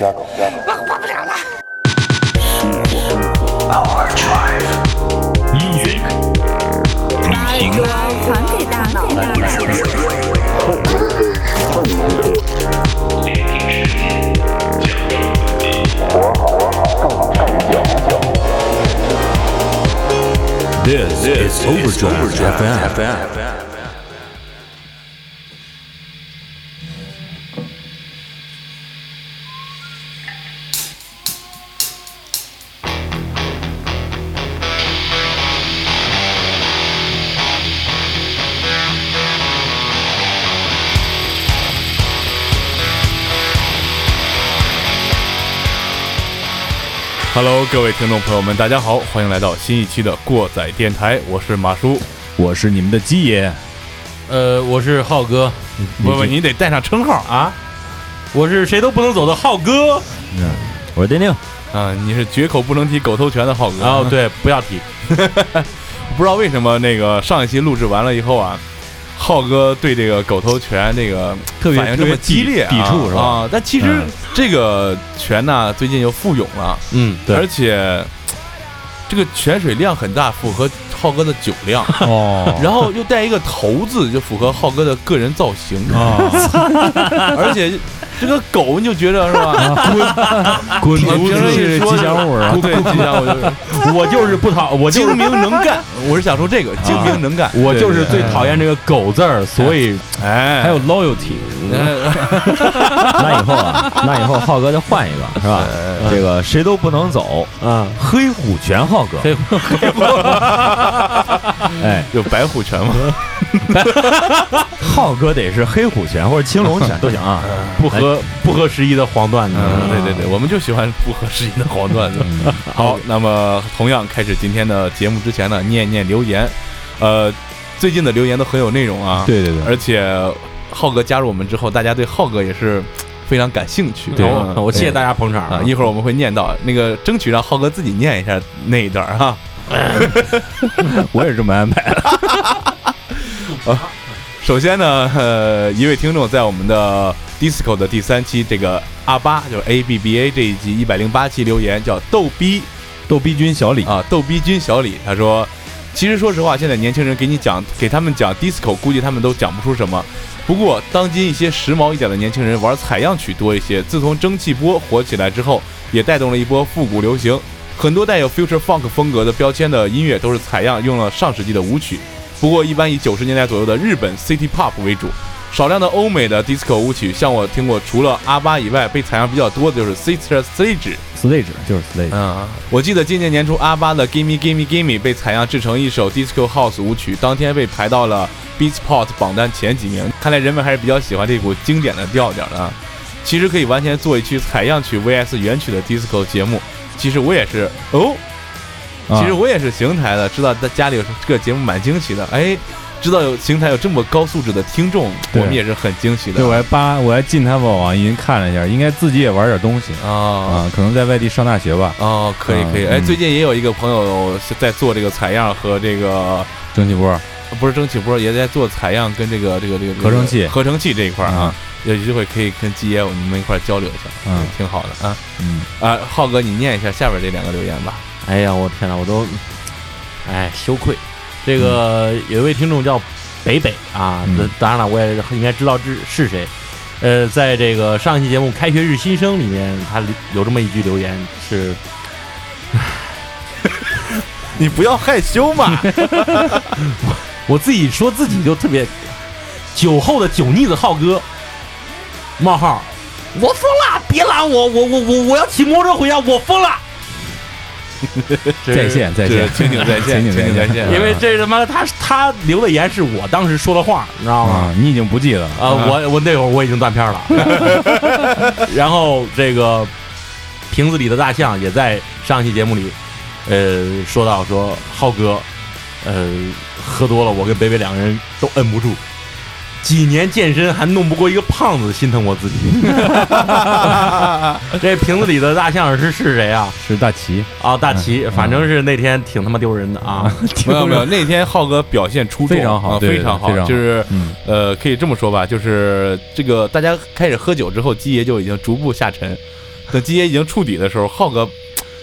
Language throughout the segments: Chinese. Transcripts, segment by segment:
我不了了。Music，旅行传给大脑。This is Overdrive FM. Hello，各位听众朋友们，大家好，欢迎来到新一期的过载电台，我是马叔。我是你们的鸡爷，呃，我是浩哥不不，你得带上称号啊，我是谁都不能走的浩哥。嗯我是丁丁，啊！你是绝口不能提狗头拳的浩哥。哦，，对，不要提。不知道为什么那个上一期录制完了以后啊，浩哥对这个狗头拳这个特别反应这么激烈啊、抵触是吧？啊，但其实嗯。这个拳呢，最近又复涌了，嗯，对。而且这个泉水量很大，符合浩哥的酒量。哦。然后又带一个头字，就符合浩哥的个人造型，啊，而且这个狗你就觉得是吧？滚平时是吉祥物啊，对，吉祥物就是 我就是不讨，我精明能干。我是想说这个精明能干，我就是最讨厌这个狗字儿，所以哎，还有 loyalty，那以后啊，那以后浩哥就换一个是吧？这个谁都不能走，啊，黑虎拳浩哥，黑哎，有白虎拳吗？浩哥得是黑虎拳或者青龙拳都行啊，不合不合时宜的黄段子。嗯，对对对，我们就喜欢不合时宜的黄段子。好，那么同样开始今天的节目之前呢，念念留言。呃，最近的留言都很有内容啊。，对对对，而且浩哥加入我们之后，大家对浩哥也是非常感兴趣。对嗯我谢谢大家捧场啊，一会儿我们会念到那个，争取让浩哥自己念一下那一段哈。我也是这么安排的，首先呢，呃，一位听众在我们的 Disco 的第三期这个阿八，就是 A B B A 这一集一百零八期留言，叫逗逼逗逼君小李，啊，逗逼君小李，他说，其实说实话，现在年轻人给你讲，给他们讲 Disco，估计他们都讲不出什么。不过，当今一些时髦一点的年轻人玩采样曲多一些。自从蒸汽波火起来之后，也带动了一波复古流行。很多带有 future funk 风格的标签的音乐都是采样用了上世纪的舞曲，不过一般以九十年代左右的日本 city pop 为主，少量的欧美的 disco 舞曲，像我听过，除了阿巴以外，被采样比较多的就是 Sister sledge 就是 sledge，嗯，我记得今年年初阿巴的 Gimme Gimme Gimme 被采样制成一首 disco house 舞曲，当天被排到了 Beatport 榜单前几名。看来人们还是比较喜欢这股经典的调调的啊。其实可以完全做一期采样曲 vs 原曲的 disco 节目。其实我也是哦，啊其实我也是邢台的，知道在家里有这个节目蛮惊喜的。哎，知道有邢台有这么高素质的听众，我们也是很惊喜的。对，我还扒，我还进他们网易云看了一下，应该自己也玩点东西啊啊，可能在外地上大学吧。哦，可以可以。哎，嗯最近也有一个朋友在做这个采样和这个。蒸汽波，不是蒸汽波，也在做采样跟这个这个这个合成器合成器这一块啊啊，有机会可以跟基爷你们一块交流一下，嗯挺好的啊嗯，啊，浩哥你念一下下边这两个留言吧。哎呀，我天哪，我都，哎，羞愧。这个有一位听众叫北北啊，当然了，我也应该知道这是谁。呃，在这个上一期节目《开学日新生》里面，他有这么一句留言是你不要害羞嘛 我自己说自己就特别酒后的酒腻子浩哥，冒号，我疯了，别拦我，我我我我要骑摩托车回家，我疯了，在线在线，情景在线，情景在线，因为这他妈他他留的言是我当时说的话，你知道吗？啊，你已经不记得了。啊，我我那会儿我已经断片了，然后这个瓶子里的大象也在上一期节目里，呃，说到说浩哥，呃，喝多了，我跟北北两个人都摁不住，几年健身还弄不过一个胖子，心疼我自己。这瓶子里的大象是是谁啊？是大齐，啊，大齐，反正是那天挺他妈丢人的啊。没有没有，那天浩哥表现出众，非常好非常好非常，好就是嗯呃，可以这么说吧，就是这个大家开始喝酒之后，基爷就已经逐步下沉。等基爷已经触底的时候，浩哥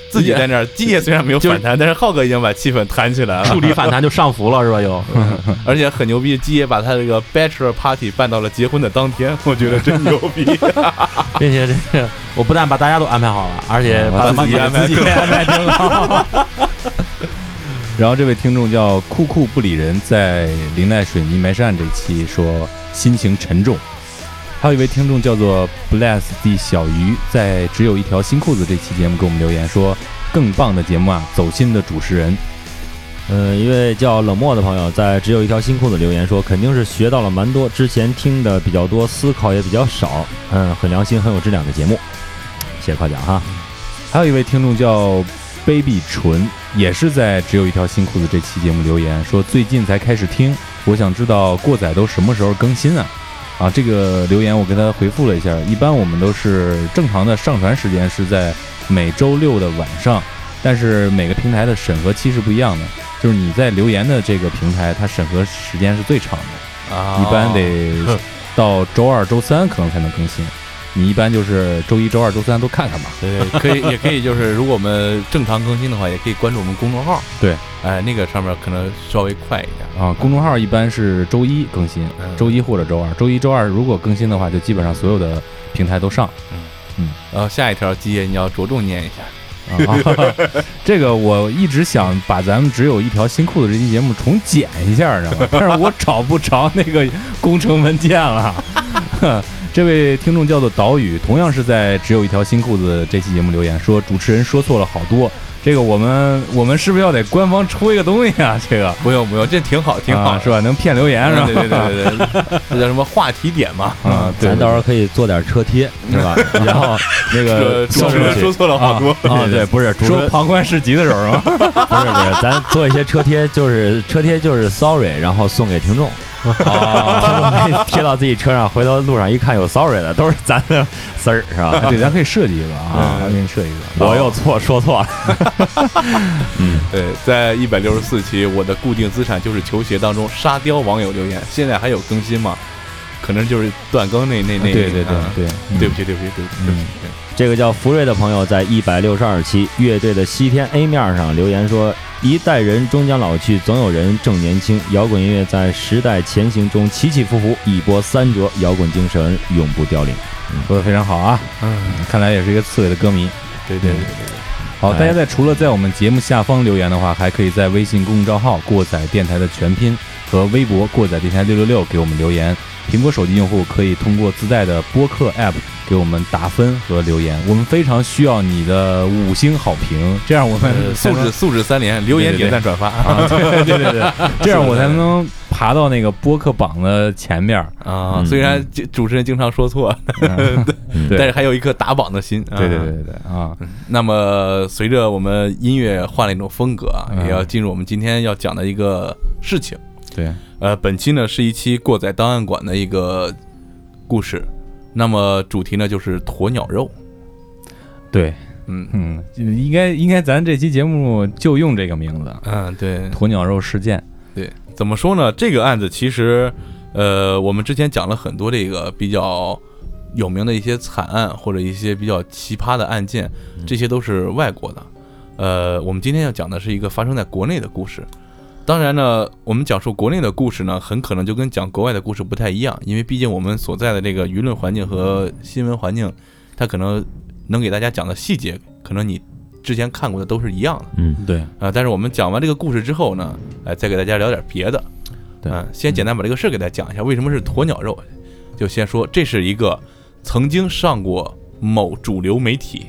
自己在那儿，基爷虽然没有反弹，但是浩哥已经把气氛弹起来了，触底反弹就上浮了是吧？又 而且很牛逼，基爷把他这个 bachelor party 办到了结婚的当天，我觉得真牛逼。并且这个我不但把大家都安排好了，而且把把自己安排自己安排挺好。然后这位听众叫酷酷不理人，在林奈水泥埋善这期说心情沉重。还有一位听众叫做 Bless 的小鱼，在只有一条新裤子这期节目给我们留言说，更棒的节目啊，走心的主持人。嗯，一位叫冷漠的朋友在只有一条新裤子留言说，肯定是学到了蛮多，之前听的比较多，思考也比较少，嗯，很良心、很有质量的节目，谢谢夸奖哈。还有一位听众叫 Baby 纯，也是在只有一条新裤子这期节目留言说，最近才开始听，我想知道过载都什么时候更新啊？啊，这个留言我给他回复了一下，一般我们都是正常的上传时间是在每周六的晚上，但是每个平台的审核期是不一样的，就是你在留言的这个平台，它审核时间是最长的，啊一般得 到周二、周三可能才能更新。你一般就是周一周二、周三都看看吧。对，可以，也可以，就是如果我们正常更新的话，也可以关注我们公众号。对，哎，那个上面可能稍微快一点。啊，公众号一般是周一更新，嗯周一或者周二。周一周二如果更新的话，就基本上所有的平台都上。嗯嗯然后下一条基爷你要着重念一下。啊，这个我一直想把咱们只有一条新裤子这期节目重剪一下，知道吗？但是我找不着那个工程文件了。这位听众叫做岛屿，同样是在只有一条新裤子这期节目留言说，主持人说错了好多。这个我们我们是不是要得官方出一个东西啊？这个不用不用，这挺好，挺好，啊是吧？能骗留言是吧？对对对对对，这叫 什么话题点嘛？啊，对咱到时候可以做点车贴，是吧？然后那个主持人说错了好多。啊，对，不是说人旁观市集的时候是吧？不是不是，咱做一些车贴，就是车贴就是 sorry，然后送给听众，啊，贴到自己车上，回头路上一看有 sorry 的，都是咱的丝儿，是吧？对，咱可以设计一个啊，给你设计一个。我又错说错了，嗯对，在一百六十四期，我的固定资产就是球鞋当中沙雕网友留言，现在还有更新吗？可能就是断更那那那。对对对啊对，对不起对不起对不起对不起。这个叫福瑞的朋友在一百六十二期乐队的西天 A 面上留言说：“一代人终将老去，总有人正年轻。摇滚音乐在时代前行中起起伏伏，一波三折，摇滚精神永不凋零。说的非常好啊，嗯，看来也是一个刺猬的歌迷。对对对对对。好，哎大家在除了在我们节目下方留言的话，还可以在微信公众账号“过载电台”的全拼和微博“过载电台六六六”给我们留言。苹果手机用户可以通过自带的播客 App 给我们打分和留言，我们非常需要你的五星好评，这样我们呃素质素质三连，留言、点赞、转发。啊，对对对对，这样我才能爬到那个播客榜的前面。啊！嗯虽然主持人经常说错，但是还有一颗打榜的心。啊。对对对对对啊，那么，随着我们音乐换了一种风格啊，嗯。也要进入我们今天要讲的一个事情。对，呃，本期呢是一期过载档案馆的一个故事，那么主题呢就是鸵鸟肉。对，嗯嗯，应该应该咱这期节目就用这个名字嗯，对“鸵鸟肉事件对，怎么说呢？这个案子其实，呃，我们之前讲了很多这个比较有名的一些惨案或者一些比较奇葩的案件，这些都是外国的。呃，我们今天要讲的是一个发生在国内的故事。当然呢，我们讲述国内的故事呢，很可能就跟讲国外的故事不太一样，因为毕竟我们所在的这个舆论环境和新闻环境，它可能能给大家讲的细节，可能你之前看过的都是一样的。”。嗯，对，啊，但是我们讲完这个故事之后呢，哎，再给大家聊点别的。对嗯，先简单把这个事儿给大家讲一下，为什么是鸵鸟肉？就先说这是一个曾经上过某主流媒体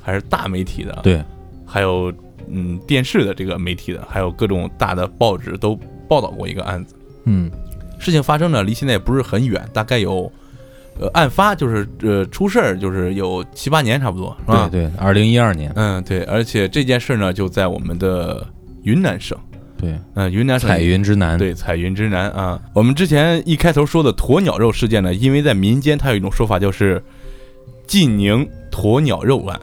还是大媒体的，，对，还有嗯电视的这个媒体的，还有各种大的报纸都报道过一个案子。嗯，事情发生呢，离现在也不是很远，大概有。呃，案发就是呃出事儿就是有七八年差不多，是吧？对对，二零一二年，嗯，对，而且这件事儿呢就在我们的云南省，对，嗯，云南省彩云之南，对，彩云之南啊。我们之前一开头说的鸵鸟肉事件呢，因为在民间它有一种说法，就是晋宁鸵鸟肉案，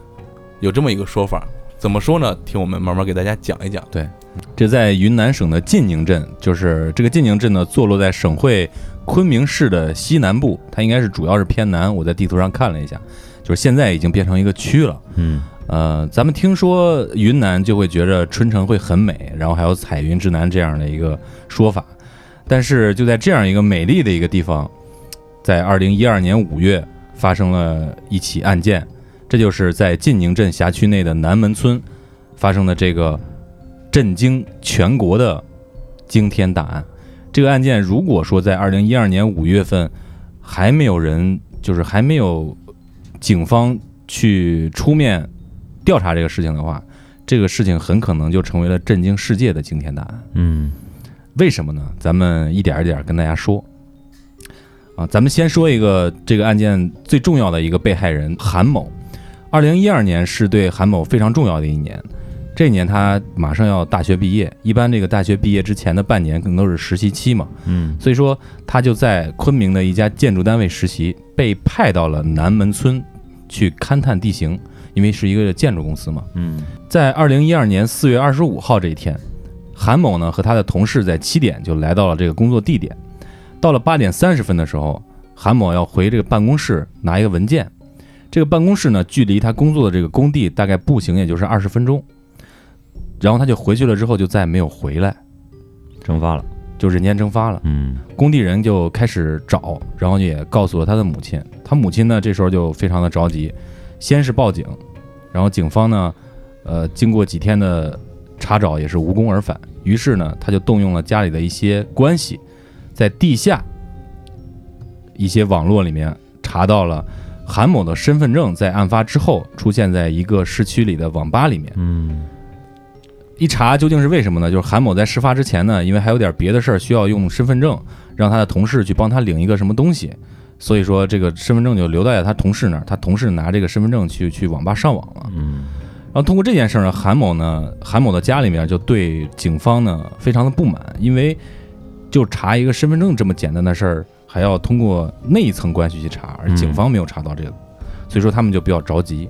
有这么一个说法。怎么说呢？听我们慢慢给大家讲一讲。对这在云南省的晋宁镇，就是这个晋宁镇呢，坐落在省会昆明市的西南部，它应该是主要是偏南。我在地图上看了一下，就是现在已经变成一个区了。嗯呃，咱们听说云南就会觉着春城会很美，然后还有彩云之南这样的一个说法。但是就在这样一个美丽的一个地方，在二零一二年五月发生了一起案件，这就是在晋宁镇辖区内的南门村发生的这个震惊全国的惊天大案。这个案件如果说在二零一二年五月份还没有人，就是还没有警方去出面调查这个事情的话，这个事情很可能就成为了震惊世界的惊天大案。嗯为什么呢？咱们一点一点跟大家说。啊，咱们先说一个这个案件最重要的一个被害人韩某。二零一二年是对韩某非常重要的一年，这年他马上要大学毕业，一般这个大学毕业之前的半年可能都是实习期嘛，嗯所以说他就在昆明的一家建筑单位实习，被派到了南门村去勘探地形，因为是一个建筑公司嘛。嗯在二零一二年四月二十五号这一天，韩某呢和他的同事在七点就来到了这个工作地点。到了八点三十分的时候，韩某要回这个办公室拿一个文件。这个办公室呢，距离他工作的这个工地大概步行也就是二十分钟。然后他就回去了，之后就再也没有回来，蒸发了。就人间蒸发了。嗯工地人就开始找，然后也告诉了他的母亲。他母亲呢，这时候就非常的着急，先是报警，然后警方呢，呃，经过几天的查找也是无功而返。于是呢，他就动用了家里的一些关系，在地下一些网络里面查到了韩某的身份证，在案发之后出现在一个市区里的网吧里面。嗯一查究竟是为什么呢？就是韩某在事发之前呢，因为还有点别的事儿需要用身份证，让他的同事去帮他领一个什么东西，所以说这个身份证就留在了他同事那儿。他同事拿这个身份证去去网吧上网了。嗯然后通过这件事儿呢，韩某呢，韩某的家里面就对警方呢非常的不满，因为就查一个身份证这么简单的事儿，还要通过那一层关系去查，而嗯警方没有查到这个，所以说他们就比较着急。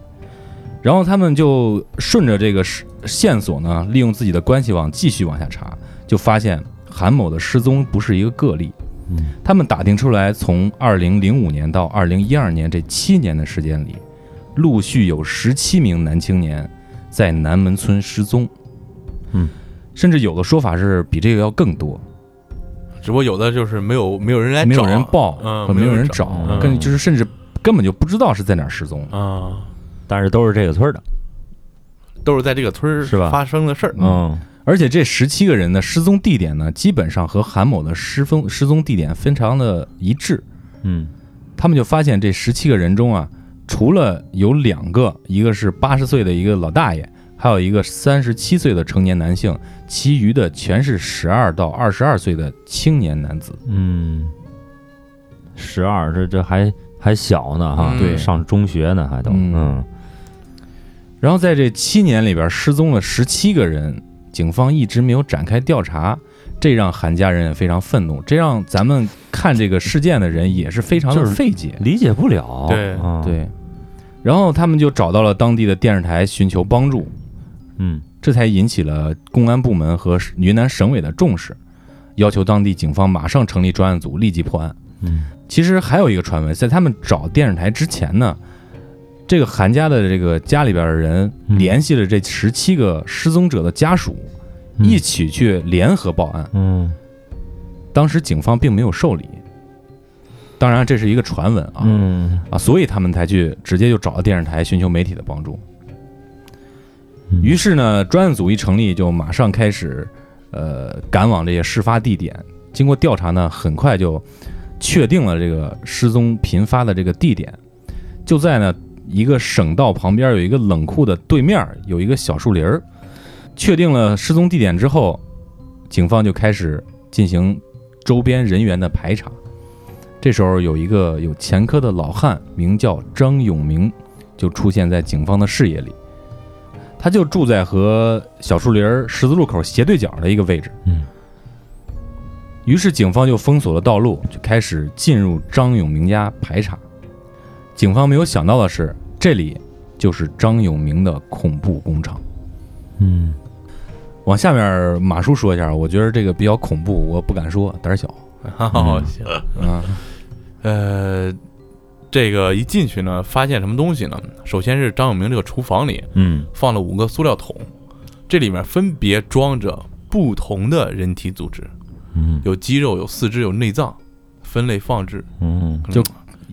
然后他们就顺着这个线索呢，利用自己的关系网继续往下查，就发现韩某的失踪不是一个个例。嗯他们打听出来，从二零零五年到二零一二年这七年的时间里，陆续有十七名男青年在南门村失踪。嗯，甚至有的说法是比这个要更多，只不过有的就是没有没有人来找，没有人报，嗯，没有人找，跟，就是甚至根本就不知道是在哪儿失踪。啊，但是都是这个村儿的。都是在这个村儿是吧发生的事儿。嗯而且这十七个人的失踪地点呢，基本上和韩某的失踪失踪地点非常的一致。嗯他们就发现这十七个人中啊，除了有两个，一个是八十岁的一个老大爷，还有一个三十七岁的成年男性，其余的全是十二到二十二岁的青年男子。嗯，十二这这还还小呢哈，嗯。对。上中学呢还都嗯。嗯。然后在这七年里边失踪了十七个人，警方一直没有展开调查，这让韩家人也非常愤怒，这让咱们看这个事件的人也是非常的费解。理解不了。对。嗯。对，然后他们就找到了当地的电视台寻求帮助，嗯这才引起了公安部门和云南省委的重视，要求当地警方马上成立专案组，立即破案。嗯其实还有一个传闻，在他们找电视台之前呢，这个韩家的这个家里边的人嗯联系了这十七个失踪者的家属，嗯一起去联合报案。嗯当时警方并没有受理，当然这是一个传闻啊。嗯啊，所以他们才去直接就找了电视台寻求媒体的帮助。于是呢，专案组一成立，就马上开始，呃，赶往这些事发地点。经过调查呢，很快就确定了这个失踪频发的这个地点，就在呢一个省道旁边有一个冷库的对面有一个小树林儿。确定了失踪地点之后，警方就开始进行周边人员的排查。这时候有一个有前科的老汉，名叫张永明，就出现在警方的视野里。他就住在和小树林儿十字路口斜对角的一个位置。嗯，于是警方就封锁了道路，就开始进入张永明家排查。警方没有想到的是，这里就是张永明的恐怖工厂。嗯往下面马叔说一下，我觉得这个比较恐怖，我不敢说，胆儿小。哦，行，啊，呃，这个一进去呢，发现什么东西呢？首先是张永明这个厨房里嗯放了五个塑料桶，这里面分别装着不同的人体组织，嗯有肌肉、有四肢、有内脏，分类放置。嗯嗯就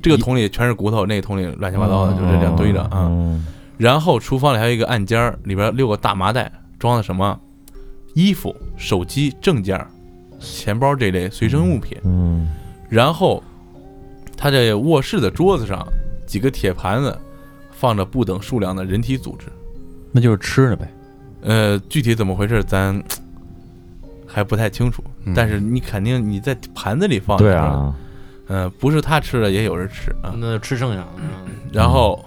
这个桶里全是骨头，那个桶里乱七八糟的，就这样堆着啊。嗯然后厨房里还有一个暗间儿，里边六个大麻袋，装的什么？衣服、手机、证件、钱包这类随身物品。嗯然后，他这卧室的桌子上几个铁盘子，放着不等数量的人体组织。那就是吃的呗。呃，具体怎么回事咱还不太清楚，嗯但是你肯定你在盘子里放，对，啊，嗯、不是他吃的也有人吃啊。那就吃剩下，嗯然后，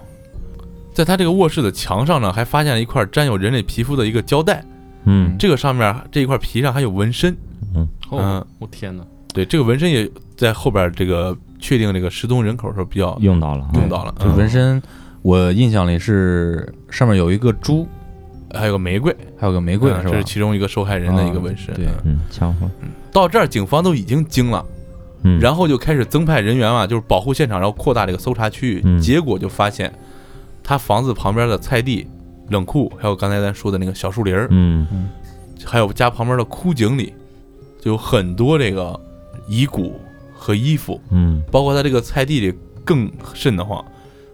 在他这个卧室的墙上呢，还发现了一块沾有人类皮肤的一个胶带，嗯这个上面这一块皮上还有纹身。哦嗯，我天哪，对，这个纹身也在后边这个确定这个失踪人口的时候比较用到了，用到了。就纹身，我印象里是上面有一个猪，还有个玫瑰，还有个玫瑰，是吧嗯这是？其中一个受害人的一个纹身。啊对嗯嗯枪法，到这儿，警方都已经惊了，嗯然后就开始增派人员嘛，就是保护现场，然后扩大这个搜查区域。嗯结果就发现，他房子旁边的菜地、冷库，还有刚才咱说的那个小树林儿，嗯还有家旁边的枯井里，就有很多这个遗骨和衣服，嗯。包括他这个菜地里更瘆得慌，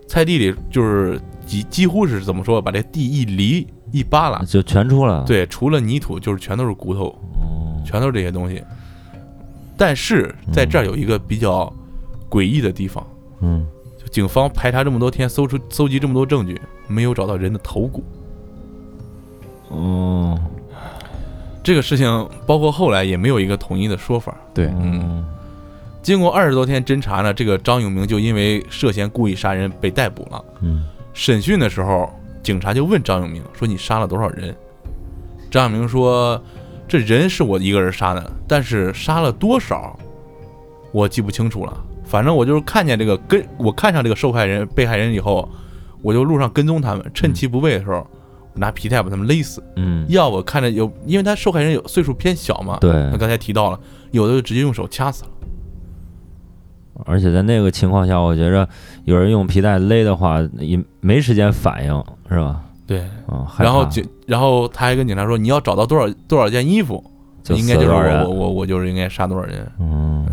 菜地里就是几几乎是怎么说，把这地一犁一扒拉，就全出来了，，对，除了泥土就是全都是骨头，哦。全都是这些东西。但是在这儿有一个比较诡异的地方，嗯。就警方排查这么多天，搜出搜集这么多证据，没有找到人的头骨。哦。这个事情包括后来也没有一个统一的说法。对，嗯，经过二十多天侦查呢，这个张永明就因为涉嫌故意杀人被逮捕了。嗯审讯的时候，警察就问张永明说：“你杀了多少人？”张永明说：“这人是我一个人杀的，但是杀了多少，我记不清楚了。反正我就是看见这个跟我看上这个受害人、被害人以后，我就路上跟踪他们，趁其不备的时候，我拿皮带把他们勒死。嗯要我看着有，因为他受害人有岁数偏小嘛，对那刚才提到了，有的就直接用手掐死了。而且在那个情况下，我觉着有人用皮带勒的话，也没时间反应，是吧？对，啊，然后警，然后他还跟警察说：“你要找到多少多少件衣服，就应该就是我死多少人我我我就是应该杀多少人。嗯，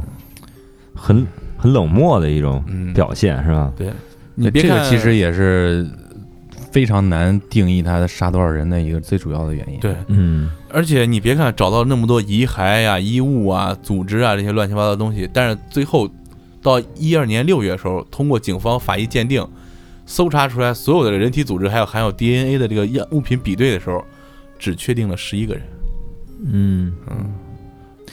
很很冷漠的一种嗯，表现，是吧？对，你别看这个其实也是非常难定义他杀多少人的一个最主要的原因。对，嗯而且你别看找到那么多遗骸呀、衣物啊、组织啊这些乱七八糟的东西，但是最后到一二年六月的时候，通过警方法医鉴定，搜查出来所有的人体组织还有含有 DNA 的这个样物品比对的时候，只确定了十一个人。嗯。嗯，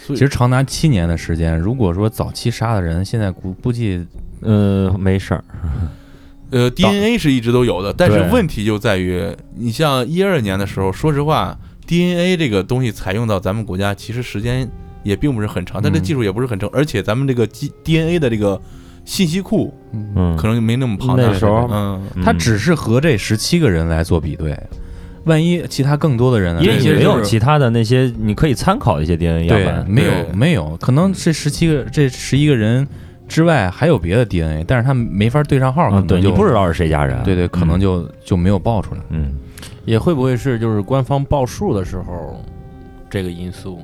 其实长达七年的时间，如果说早期杀的人，现在估估计呃，没事儿，呃，DNA 是一直都有的，但是问题就在于，你像一二年的时候，说实话，DNA 这个东西采用到咱们国家，其实时间也并不是很长，但这嗯技术也不是很成，而且咱们这个 G DNA 的这个信息库嗯，可能没那么庞大。那时候嗯，他只是和这十七个人来做比对，万一其他更多的人呢？因为也没有其他的那些你可以参考的一些 DNA 样对，本，没有没有，可能这十七个这十一个人之外还有别的 DNA，但是他没法对上号，可嗯，对能就你不知道是谁家人，对对，可能嗯就就没有报出来。嗯，也会不会是就是官方报数的时候这个因素？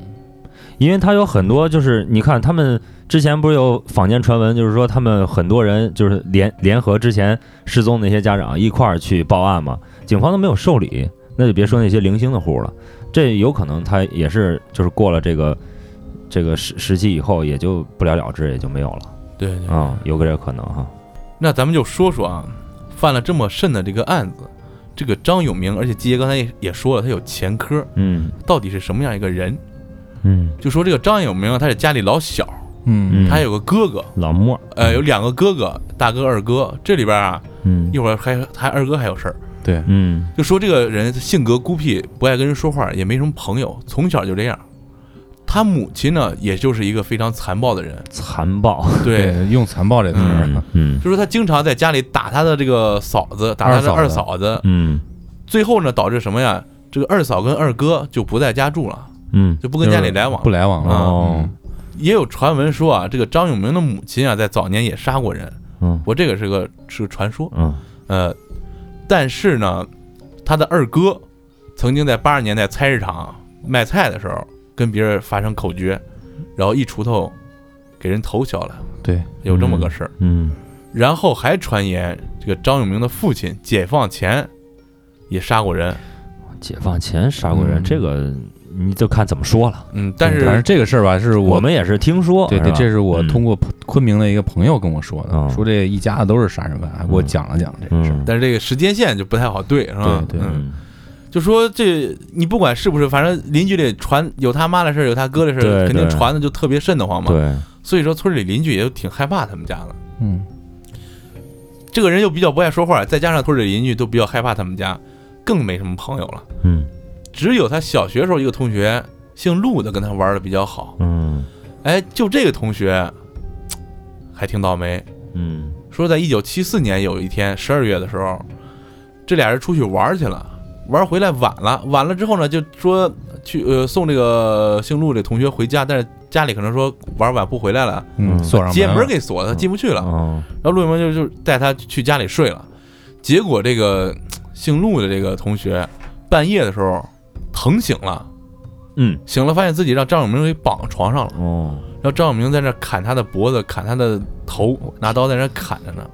因为他有很多就是你看他们之前不是有坊间传闻，就是说他们很多人就是联联合之前失踪那些家长一块儿去报案嘛，警方都没有受理，那就别说那些零星的户了，这有可能他也是就是过了这个这个时时期以后也就不了了之，也就没有了对对。啊、有个这可能哈，那咱们就说说啊，犯了这么甚的这个案子，这个张永明，而且季爷刚才也也说了，他有前科，嗯到底是什么样一个人？嗯，就说这个张永明啊，他是家里老小，嗯。嗯他有个哥哥，老莫，呃，有两个哥哥，大哥、二哥。这里边啊，嗯。一会儿还还二哥还有事儿，对，嗯。就说这个人性格孤僻，不爱跟人说话，也没什么朋友，从小就这样。他母亲呢，也就是一个非常残暴的人，残暴，对，用残暴这个词儿。嗯，嗯。就说他经常在家里打他的这个嫂子，打他的二嫂子，嗯。最后呢，导致什么呀？这个二嫂跟二哥就不在家住了，嗯，就不跟家里来往不。来往了。哦，也有传闻说啊，这个张永明的母亲啊，在早年也杀过人，嗯。我这个是个是个传说，嗯。呃，但是呢，他的二哥曾经在八十年代菜市场卖菜的时候跟别人发生口角，然后一锄头给人头削了，对，有这么个事儿。嗯。然后还传言，这个张永明的父亲解放前也杀过人，解放前杀过人，嗯。这个你就看怎么说了。嗯，但是反正是这个事儿吧，是我们也是听说，对对，这是我嗯通过昆明的一个朋友跟我说的，嗯说这一家子都是杀人犯，还给我嗯讲了讲这个事儿。嗯但是这个时间线就不太好对，是吧？对对嗯，嗯就说这你不管是不是，反正邻居里传有他妈的事儿，有他哥的事儿，肯定传的就特别瘆得慌嘛。对，所以说村里邻居也就挺害怕他们家的。嗯这个人又比较不爱说话，再加上村里邻居都比较害怕他们家，更没什么朋友了。嗯只有他小学时候一个同学姓陆的跟他玩的比较好。嗯。哎，就这个同学还挺倒霉，嗯。说在一九七四年有一天十二月的时候，这俩人出去玩去了，玩回来晚了，晚了之后呢，就说去呃送这个姓陆这同学回家，但是家里可能说玩晚不回来了，嗯，嗯。锁上街门给锁了，他进不去了。哦然后陆永明就就带他去家里睡了，结果这个姓陆的这个同学半夜的时候疼醒了，嗯醒了发现自己让张永明给绑床上了，哦然后张永明在那砍他的脖子，砍他的头，拿刀在那砍着呢。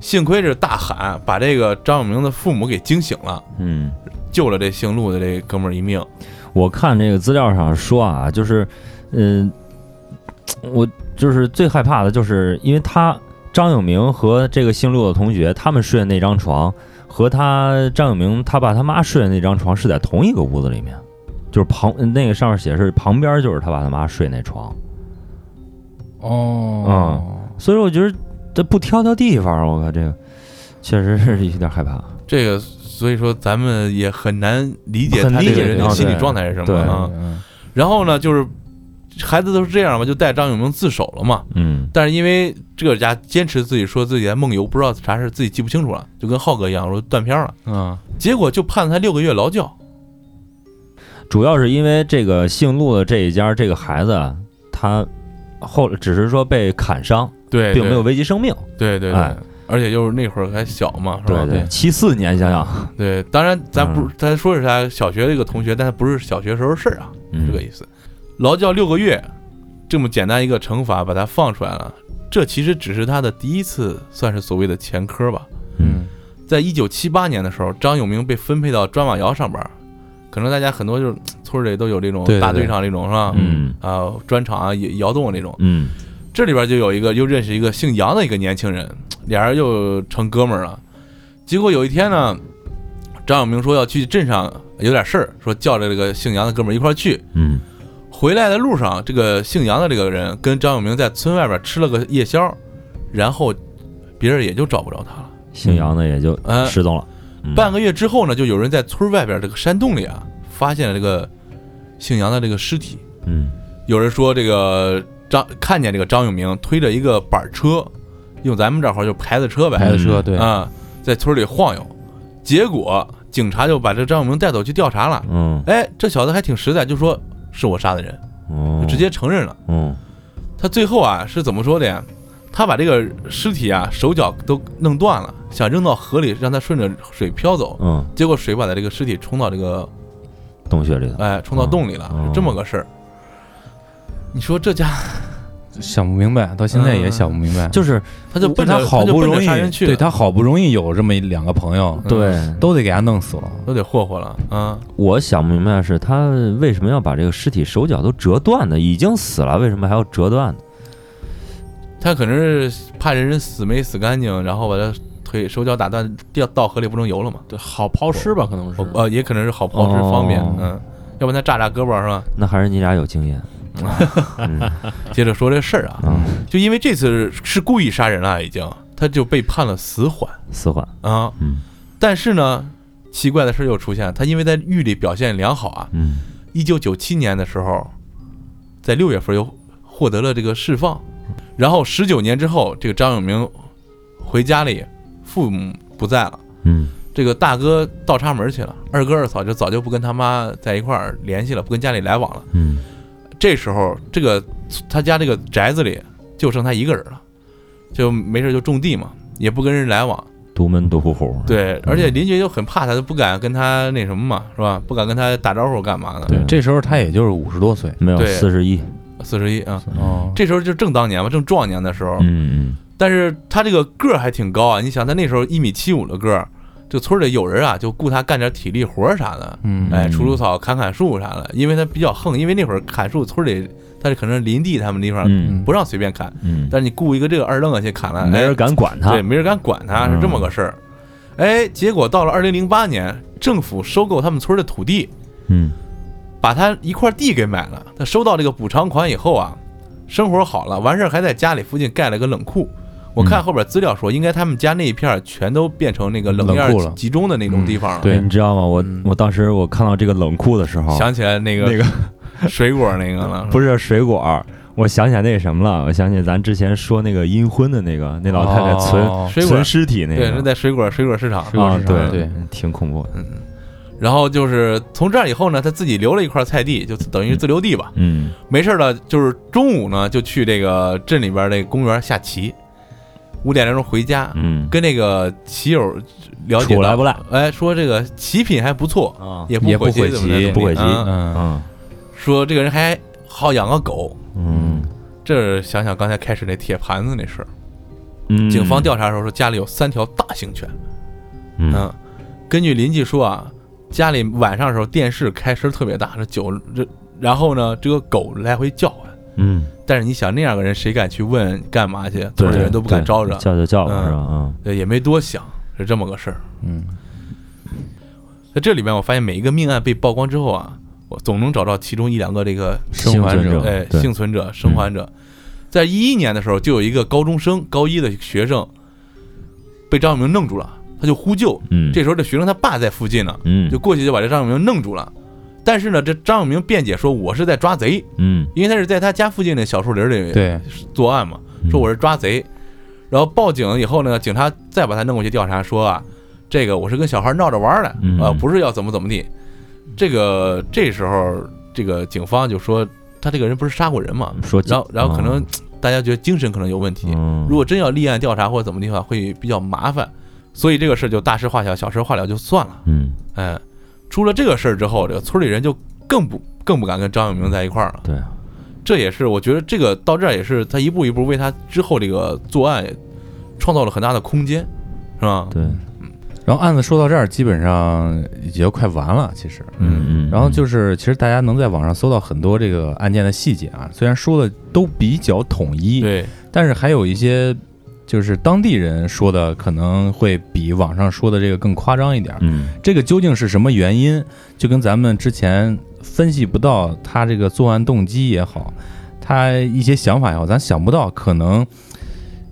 幸亏是大喊把这个张永明的父母给惊醒了，嗯。救了这姓陆的这哥们儿一命。我看这个资料上说啊，就是，嗯、我就是最害怕的就是，因为他张永明和这个姓陆的同学，他们睡的那张床和他张永明他爸他妈睡的那张床是在同一个屋子里面，就是旁那个上面写是旁边就是他爸他妈睡那床，哦，嗯所以说我觉得这不挑挑地方，我靠这个确实是有点害怕。这个，所以说咱们也很难理解很理他这个人的心理状态是什么啊。嗯。然后呢，就是孩子都是这样嘛，就带张永明自首了嘛。嗯但是因为这个家坚持自己说自己在梦游，不知道啥事，自己记不清楚了，就跟浩哥一样说断片了。嗯结果就判了他六个月劳教。主要是因为这个姓陆的这一家这个孩子啊，他后只是说被砍伤，对，并没有危及生命。对对对，哎而且就是那会儿还小嘛，是吧？对对，七四年想想，对，当然咱不咱说是他小学的一个同学，但他不是小学时候的事儿啊，嗯这个意思。劳教六个月，这么简单一个惩罚，把他放出来了，这其实只是他的第一次，算是所谓的前科吧。嗯在一九七八年的时候，张永明被分配到砖瓦窑上班，可能大家很多就是村儿里都有这种大堆上这种是吧？嗯啊，砖厂啊、窑窑洞那种。嗯这里边就有一个又认识一个姓杨的一个年轻人，俩人又成哥们儿了。结果有一天呢，张永明说要去镇上有点事儿，说叫着这个姓杨的哥们儿一块儿去。嗯回来的路上，这个姓杨的这个人跟张永明在村外边吃了个夜宵，然后别人也就找不着他了。姓杨的也就嗯失踪了。嗯半个月之后呢，就有人在村外边这个山洞里啊，发现了这个姓杨的这个尸体。嗯有人说这个张看见这个张永明推着一个板车，用咱们这儿话就牌子车呗，牌子车对，啊，在村里晃悠。结果警察就把这张永明带走去调查了。嗯哎，这小子还挺实在，就说是我杀的人，哦就直接承认了。嗯他最后啊是怎么说的呀？他把这个尸体啊手脚都弄断了，想扔到河里让他顺着水漂走，嗯结果水把他这个尸体冲到这个洞穴里了。哎冲到洞里了，哦是这么个事儿。你说这家想不明白，到现在也想不明白，就是他就奔着他好不容易对他好不容易有这么一两个朋友，对，都得给他弄死了。都得霍霍了啊！我想不明白的是他为什么要把这个尸体手脚都折断呢？已经死了，为什么还要折断呢？他可能是怕这人死没死干净，然后把他腿手脚打断，掉到河里不能游了嘛。对，好抛尸吧，可能是。呃，也可能是好抛尸方便，哦嗯，要不然他炸炸胳膊是吧？那还是你俩有经验。嗯接着说这事儿啊，嗯，就因为这次是故意杀人了，已经，他就被判了死缓死缓。啊。嗯但是呢，奇怪的事儿又出现，他因为在狱里表现良好啊，嗯一九九七年的时候，在六月份又获得了这个释放，然后十九年之后，这个张永明回家里，父母不在了。嗯这个大哥倒插门去了，二哥二嫂就早就不跟他妈在一块儿联系了，不跟家里来往了。嗯这时候，这个他家这个宅子里就剩他一个人了，就没事就种地嘛，也不跟人来往。独门独户户。对，而且邻居就很怕他，就不敢跟他那什么嘛，是吧？不敢跟他打招呼干嘛的？对，这时候他也就是五十多岁。没有对四十一。四十一啊，哦，这时候就正当年嘛，正壮年的时候。嗯但是他这个个儿还挺高啊，你想他那时候一米七五的个儿，这村里有人啊就雇他干点体力活儿啥的，嗯，哎，除除草、砍砍树啥的，因为他比较横，因为那会儿砍树村里他是可能林地他们地方嗯不让随便砍，嗯但是你雇一个这个二愣子去砍了，嗯，没哎人敢管他。对，没人敢管他，是这么个事儿。哎，结果到了二零零八年，政府收购他们村的土地，嗯把他一块地给买了。他收到这个补偿款以后啊，生活好了，完事儿还在家里附近盖了个冷库。我看后边资料说，应该他们家那一片儿全都变成那个冷库了。集中的那种地方了。对你知道吗？我嗯。我当时我看到这个冷库的时候，想起来那个那个 水果那个了，不是水果，我想起来那个什么了，我想起咱之前说那个阴婚的那个，那老太太存、哦存尸体那个。对，是在水果水果市场。啊，对对，挺恐怖的。然后就是从这儿以后呢，他自己留了一块菜地，就等于是自留地吧。嗯。没事儿了，就是中午呢就去这个镇里边那个公园下棋，五点来钟回家，嗯，跟那个棋友了解不赖。哎，说这个棋品还不错，啊。也也不毁毁棋不会棋嗯嗯，嗯。说这个人还好养个狗，嗯。这想想刚才开始那铁盘子那事儿，嗯，警方调查的时候说家里有三条大型犬，嗯。嗯，根据邻居说啊，家里晚上的时候电视开声特别大，这酒这，然后呢这个狗来回叫唤，嗯，但是你想那样的人谁敢去问干嘛去？村里人都不敢招惹，叫就叫了，嗯是吧？嗯对，也没多想，是这么个事儿。嗯，在这里面，我发现每一个命案被曝光之后啊，我总能找到其中一两个这个生还者幸存者哎幸存者、生还者。在一一年的时候，就有一个高中生，高一的学生被张永明弄住了，他就呼救。嗯，这时候这学生他爸在附近呢，嗯就过去就把这张永明弄住了。但是呢，这张永明辩解说我是在抓贼，嗯。因为他是在他家附近的小树林里对，作案嘛，嗯。说我是抓贼。然后报警以后呢，警察再把他弄过去调查，说啊，这个我是跟小孩闹着玩儿的，嗯。啊，不是要怎么怎么地。这个这时候，这个警方就说他这个人不是杀过人嘛，说然后然后可能嗯。大家觉得精神可能有问题，嗯。如果真要立案调查或者怎么地的话，会比较麻烦，所以这个事儿就大事化小，小事化了就算了。嗯。哎，出了这个事儿之后，这个村里人就更不更不敢跟张永明在一块儿了。对，这也是我觉得这个到这儿也是他一步一步为他之后这个作案创造了很大的空间，是吧？对，然后案子说到这儿，基本上也就快完了，其实。嗯嗯，然后就是，其实大家能在网上搜到很多这个案件的细节啊，虽然说的都比较统一，对，但是还有一些就是当地人说的可能会比网上说的这个更夸张一点儿。嗯这个究竟是什么原因？就跟咱们之前分析不到他这个作案动机也好，他一些想法也好，咱想不到，可能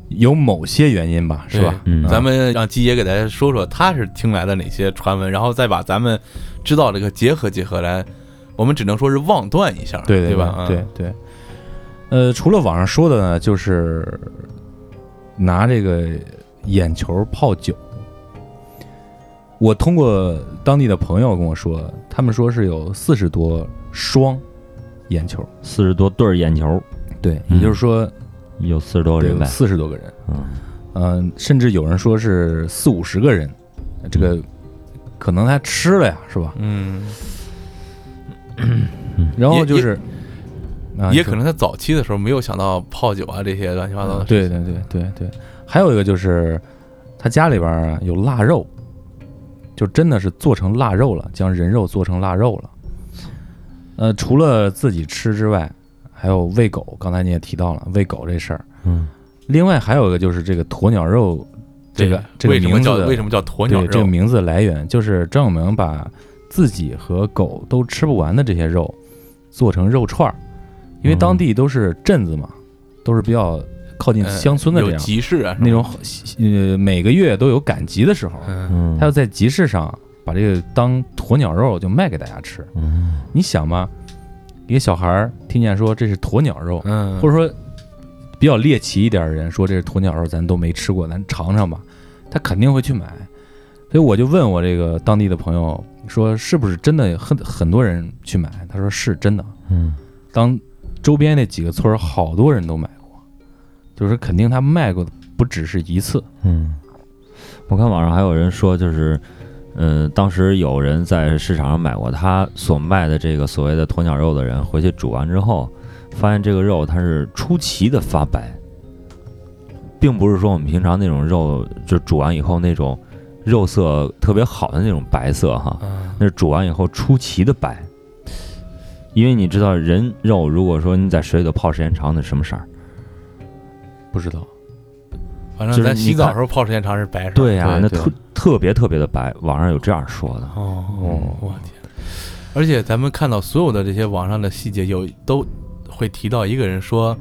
有某些原因吧，是吧？嗯咱们让鸡爷给大家说说他是听来的哪些传闻，然后再把咱们知道这个结合结合来，我们只能说是妄断一下，对对对吧？啊对对。呃，除了网上说的呢，就是拿这个眼球泡酒。我通过当地的朋友跟我说，他们说是有四十多双眼球，四十多对儿眼球，对，嗯。也就是说有四十多个人呗，四十多个人。嗯。嗯、甚至有人说是四五十个人，这个可能他吃了呀，是吧？嗯，然后就是，啊也可能他早期的时候没有想到泡酒啊这些乱七八糟的事对对对对对，还有一个就是他家里边有腊肉，就真的是做成腊肉了，将人肉做成腊肉了。呃，除了自己吃之外，还有喂狗，刚才你也提到了喂狗这事儿。嗯另外还有一个就是这个鸵鸟肉，这个这个为什么名字的叫为什么叫鸵鸟肉？对这个名字的来源，就是张永明把自己和狗都吃不完的这些肉做成肉串儿，因为当地都是镇子嘛，都是比较靠近呃乡村的这有样。集市啊那种呃每个月都有赶集的时候，他要在集市上把这个当鸵鸟肉就卖给大家吃。嗯你想嘛，一个小孩儿听见说这是鸵鸟肉，嗯，或者说比较猎奇一点的人说这是鸵鸟肉，咱都没吃过，咱尝尝吧，他肯定会去买。所以我就问我这个当地的朋友说，是不是真的很很多人去买？他说是真的。嗯当周边那几个村儿好多人都买过，就是肯定他卖过不只是一次。嗯，我看网上还有人说，就是，呃，当时有人在市场上买过他所卖的这个所谓的鸵鸟肉的人，回去煮完之后，发现这个肉它是出奇的发白，并不是说我们平常那种肉就煮完以后那种肉色特别好的那种白色哈，那是煮完以后出奇的白。因为你知道，人肉如果说你在水里头泡时间长，那什么色儿？不知道，反正咱洗澡时候泡时间长是白色。对呀、那特特别特别的白，网上有这样说的。哦，我天！而且咱们看到所有的这些网上的细节，有都会提到一个人说，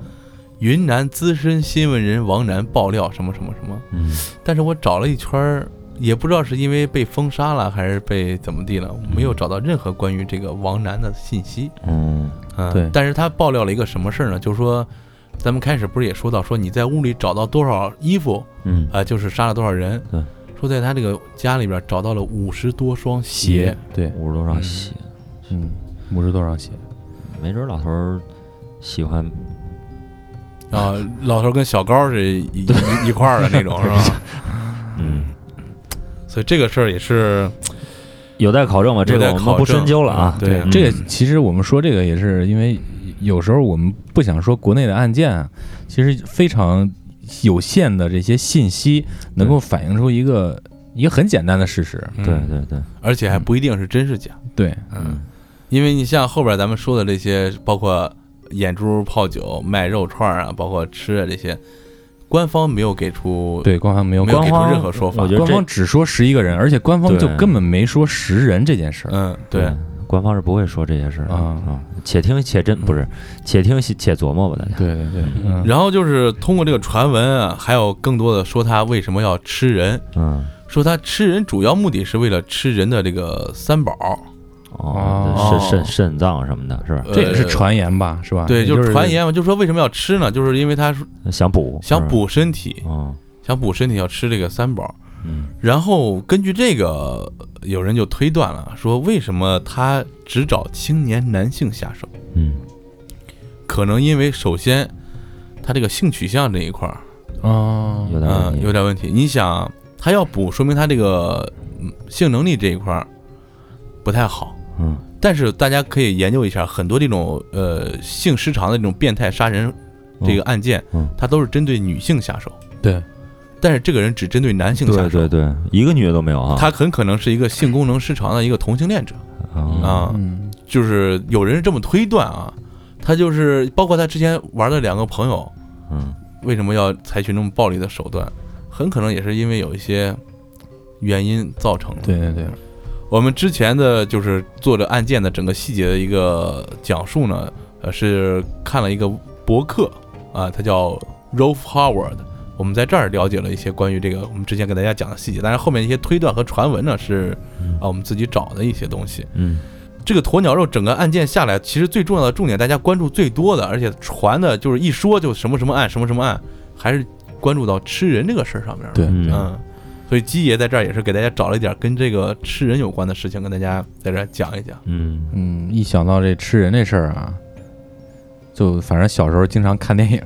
云南资深新闻人王楠爆料什么什么什么。嗯但是我找了一圈儿，也不知道是因为被封杀了，还是被怎么地了，没有找到任何关于这个王楠的信息。嗯嗯，对但是他爆料了一个什么事儿呢？就是说，咱们开始不是也说到说你在屋里找到多少衣服嗯啊、就是杀了多少人。对，说在他这个家里边找到了五十多双鞋。对，五十多双鞋，嗯，五十多双鞋，没准老头儿喜欢啊，老头跟小高是一 一一块儿的那种，是吧？嗯所以这个事儿也是有待考证吧，这个我们不深究了啊。对嗯这个其实我们说这个也是因为有时候我们不想说国内的案件啊，其实非常有限的这些信息能够反映出一个一个很简单的事实。对嗯对对，而且还不一定是真是假。对，嗯，因为你像后边咱们说的这些，包括眼珠泡酒、卖肉串儿啊，包括吃的这些，官方没有给出对，官方没有没有给出官方任何说法。我觉。得官方只说十一个人，而且官方就根本没说十人这件事儿。嗯，对，官方是不会说这些事儿的啊。啊。且听且真不是，且听且琢磨吧，大家。对对对，嗯，然后就是通过这个传闻啊，还有更多的说他为什么要吃人，嗯。说他吃人主要目的是为了吃人的这个三宝，哦，哦肾肾肾脏什么的，是吧？这也是呃传言吧，是吧？对，就是传。言嘛，就说为什么要吃呢？就是因为他说想补想。补身体想补身体要吃这个三宝。嗯然后根据这个，有人就推断了，说为什么他只找青年男性下手？嗯可能因为首先他这个性取向这一块儿，哦，嗯、有点问题有点问题。你想，他要补，说明他这个嗯性能力这一块儿不太好。嗯。但是大家可以研究一下，很多这种呃性失常的这种变态杀人这个案件，嗯。它都是针对女性下手，对，但是这个人只针对男性下手。对对对，一个女的都没有啊。他很可能是一个性功能失常的一个同性恋者。啊就是有人这么推断啊，他就是包括他之前玩的两个朋友，嗯。为什么要采取那么暴力的手段，很可能也是因为有一些原因造成的。对对对，我们之前的就是做着案件的整个细节的一个讲述呢，呃，是看了一个博客啊，它叫 Rolf Howard。我们在这儿了解了一些关于这个我们之前给大家讲的细节，但是后面一些推断和传闻呢是啊我们自己找的一些东西。嗯这个鸵鸟肉整个案件下来，其实最重要的重点，大家关注最多的，而且传的就是一说就什么什么案什么什么案，还是关注到吃人这个事儿上面。对嗯嗯，所以鸡爷在这儿也是给大家找了一点跟这个吃人有关的事情，跟大家在这儿讲一讲。嗯嗯，一想到这吃人这事儿啊，就反正小时候经常看电影，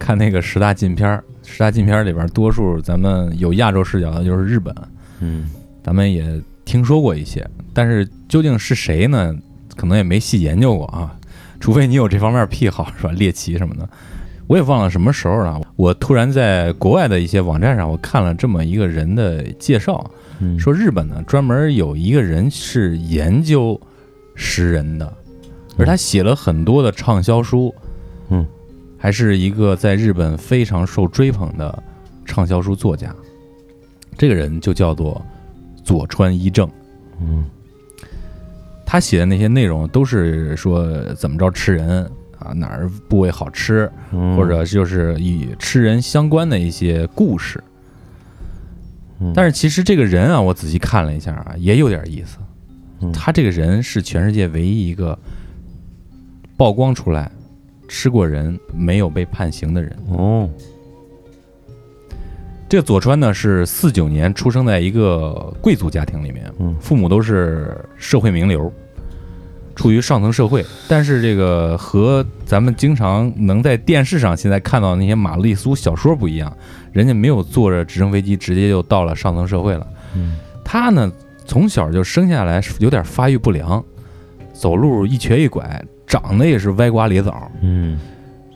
看那个十大禁片儿，十大禁片儿里边儿多数咱们有亚洲视角的就是日本，嗯咱们也听说过一些，但是究竟是谁呢？可能也没细研究过啊，除非你有这方面癖好，是吧？猎奇什么的，我也忘了什么时候了。我突然在国外的一些网站上，我看了这么一个人的介绍，嗯，说日本呢专门有一个人是研究食人的，而他写了很多的畅销书，嗯，还是一个在日本非常受追捧的畅销书作家。这个人就叫做佐川一正，嗯。他写的那些内容都是说怎么着吃人啊，哪儿部位好吃，嗯或者就是与吃人相关的一些故事。嗯但是其实这个人啊，我仔细看了一下啊，也有点意思。嗯他这个人是全世界唯一一个曝光出来吃过人没有被判刑的人。哦这个佐川呢是四九年出生在一个贵族家庭里面，嗯父母都是社会名流。处于上层社会，但是这个和咱们经常能在电视上现在看到那些玛丽苏小说不一样，人家没有坐着直升飞机直接就到了上层社会了。嗯。他呢从小就生下来有点发育不良，走路一瘸一拐，长得也是歪瓜裂枣，嗯。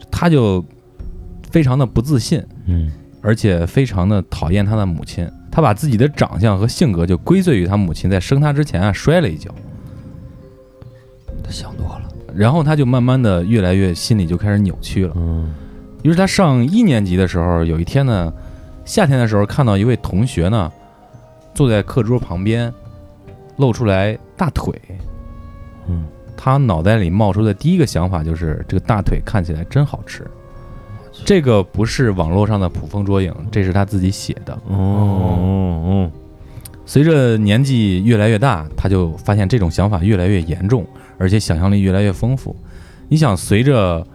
他就非常的不自信，嗯。而且非常的讨厌他的母亲。他把自己的长相和性格就归罪于他母亲在生他之前啊摔了一跤，他想多了。然后他就慢慢的越来越心里就开始扭曲了。嗯于是他上一年级的时候，有一天呢，夏天的时候看到一位同学呢，坐在课桌旁边，露出来大腿。嗯，他脑袋里冒出的第一个想法就是这个大腿看起来真好吃。这个不是网络上的捕风捉影，这是他自己写的。哦哦随着年纪越来越大，他就发现这种想法越来越严重，而且想象力越来越丰富。你想，随着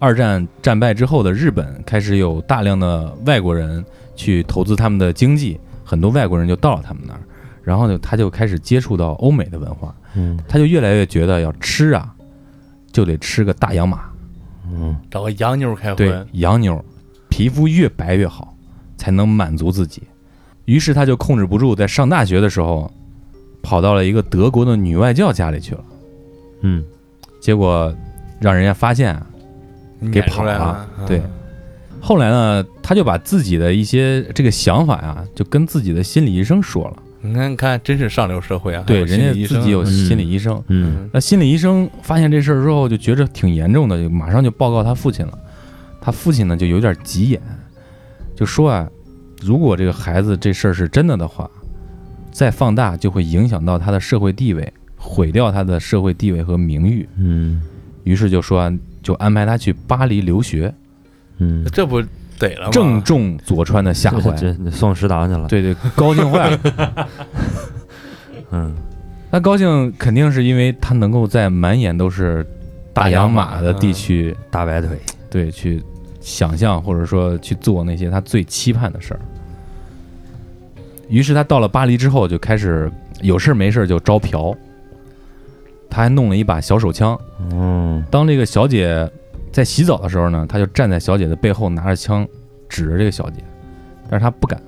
二战战败之后的日本开始有大量的外国人去投资他们的经济，很多外国人就到了他们那儿，然后呢，他就开始接触到欧美的文化，嗯他就越来越觉得要吃啊，就得吃个大洋马，嗯找个洋妞开对荤，，洋妞，皮肤越白越好，才能满足自己。于是他就控制不住，在上大学的时候，跑到了一个德国的女外教家里去了。嗯结果让人家发现啊，给跑了嗯对后来呢，他就把自己的一些这个想法呀，就跟自己的心理医生说了。你看，你看，真是上流社会啊！对，人家自己有嗯心理医生。嗯那心理医生发现这事儿之后，就觉着挺严重的，就马上就报告他父亲了。他父亲呢就有点急眼，就说啊，如果这个孩子这事儿是真的的话，再放大就会影响到他的社会地位，毁掉他的社会地位和名誉。嗯于是就说啊就安排他去巴黎留学，嗯，这不得了吗？正中佐川的下怀。这这送食堂去了。对对，高兴坏了。嗯他高兴肯定是因为他能够在满眼都是大洋马的地区，大白腿。对，去想象或者说去做那些他最期盼的事儿。于是他到了巴黎之后，就开始有事儿没事儿就招嫖。他还弄了一把小手枪。嗯当这个小姐在洗澡的时候呢，他就站在小姐的背后，拿着枪指着这个小姐，但是他不敢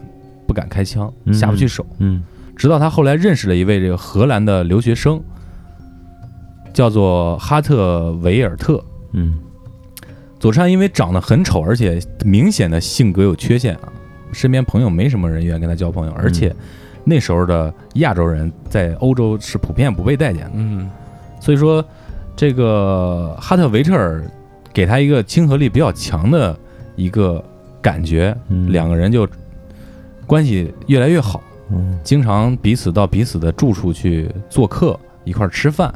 不敢开枪，嗯下不去手。嗯直到他后来认识了一位这个荷兰的留学生，叫做哈特维尔特。嗯佐川因为长得很丑，而且明显的性格有缺陷啊，身边朋友没什么人愿意跟他交朋友，而且那时候的亚洲人在欧洲是普遍不被待见的，嗯，所以说这个哈特维特尔给他一个亲和力比较强的一个感觉，嗯两个人就关系越来越好。嗯经常彼此到彼此的住处去做客，一块儿吃饭。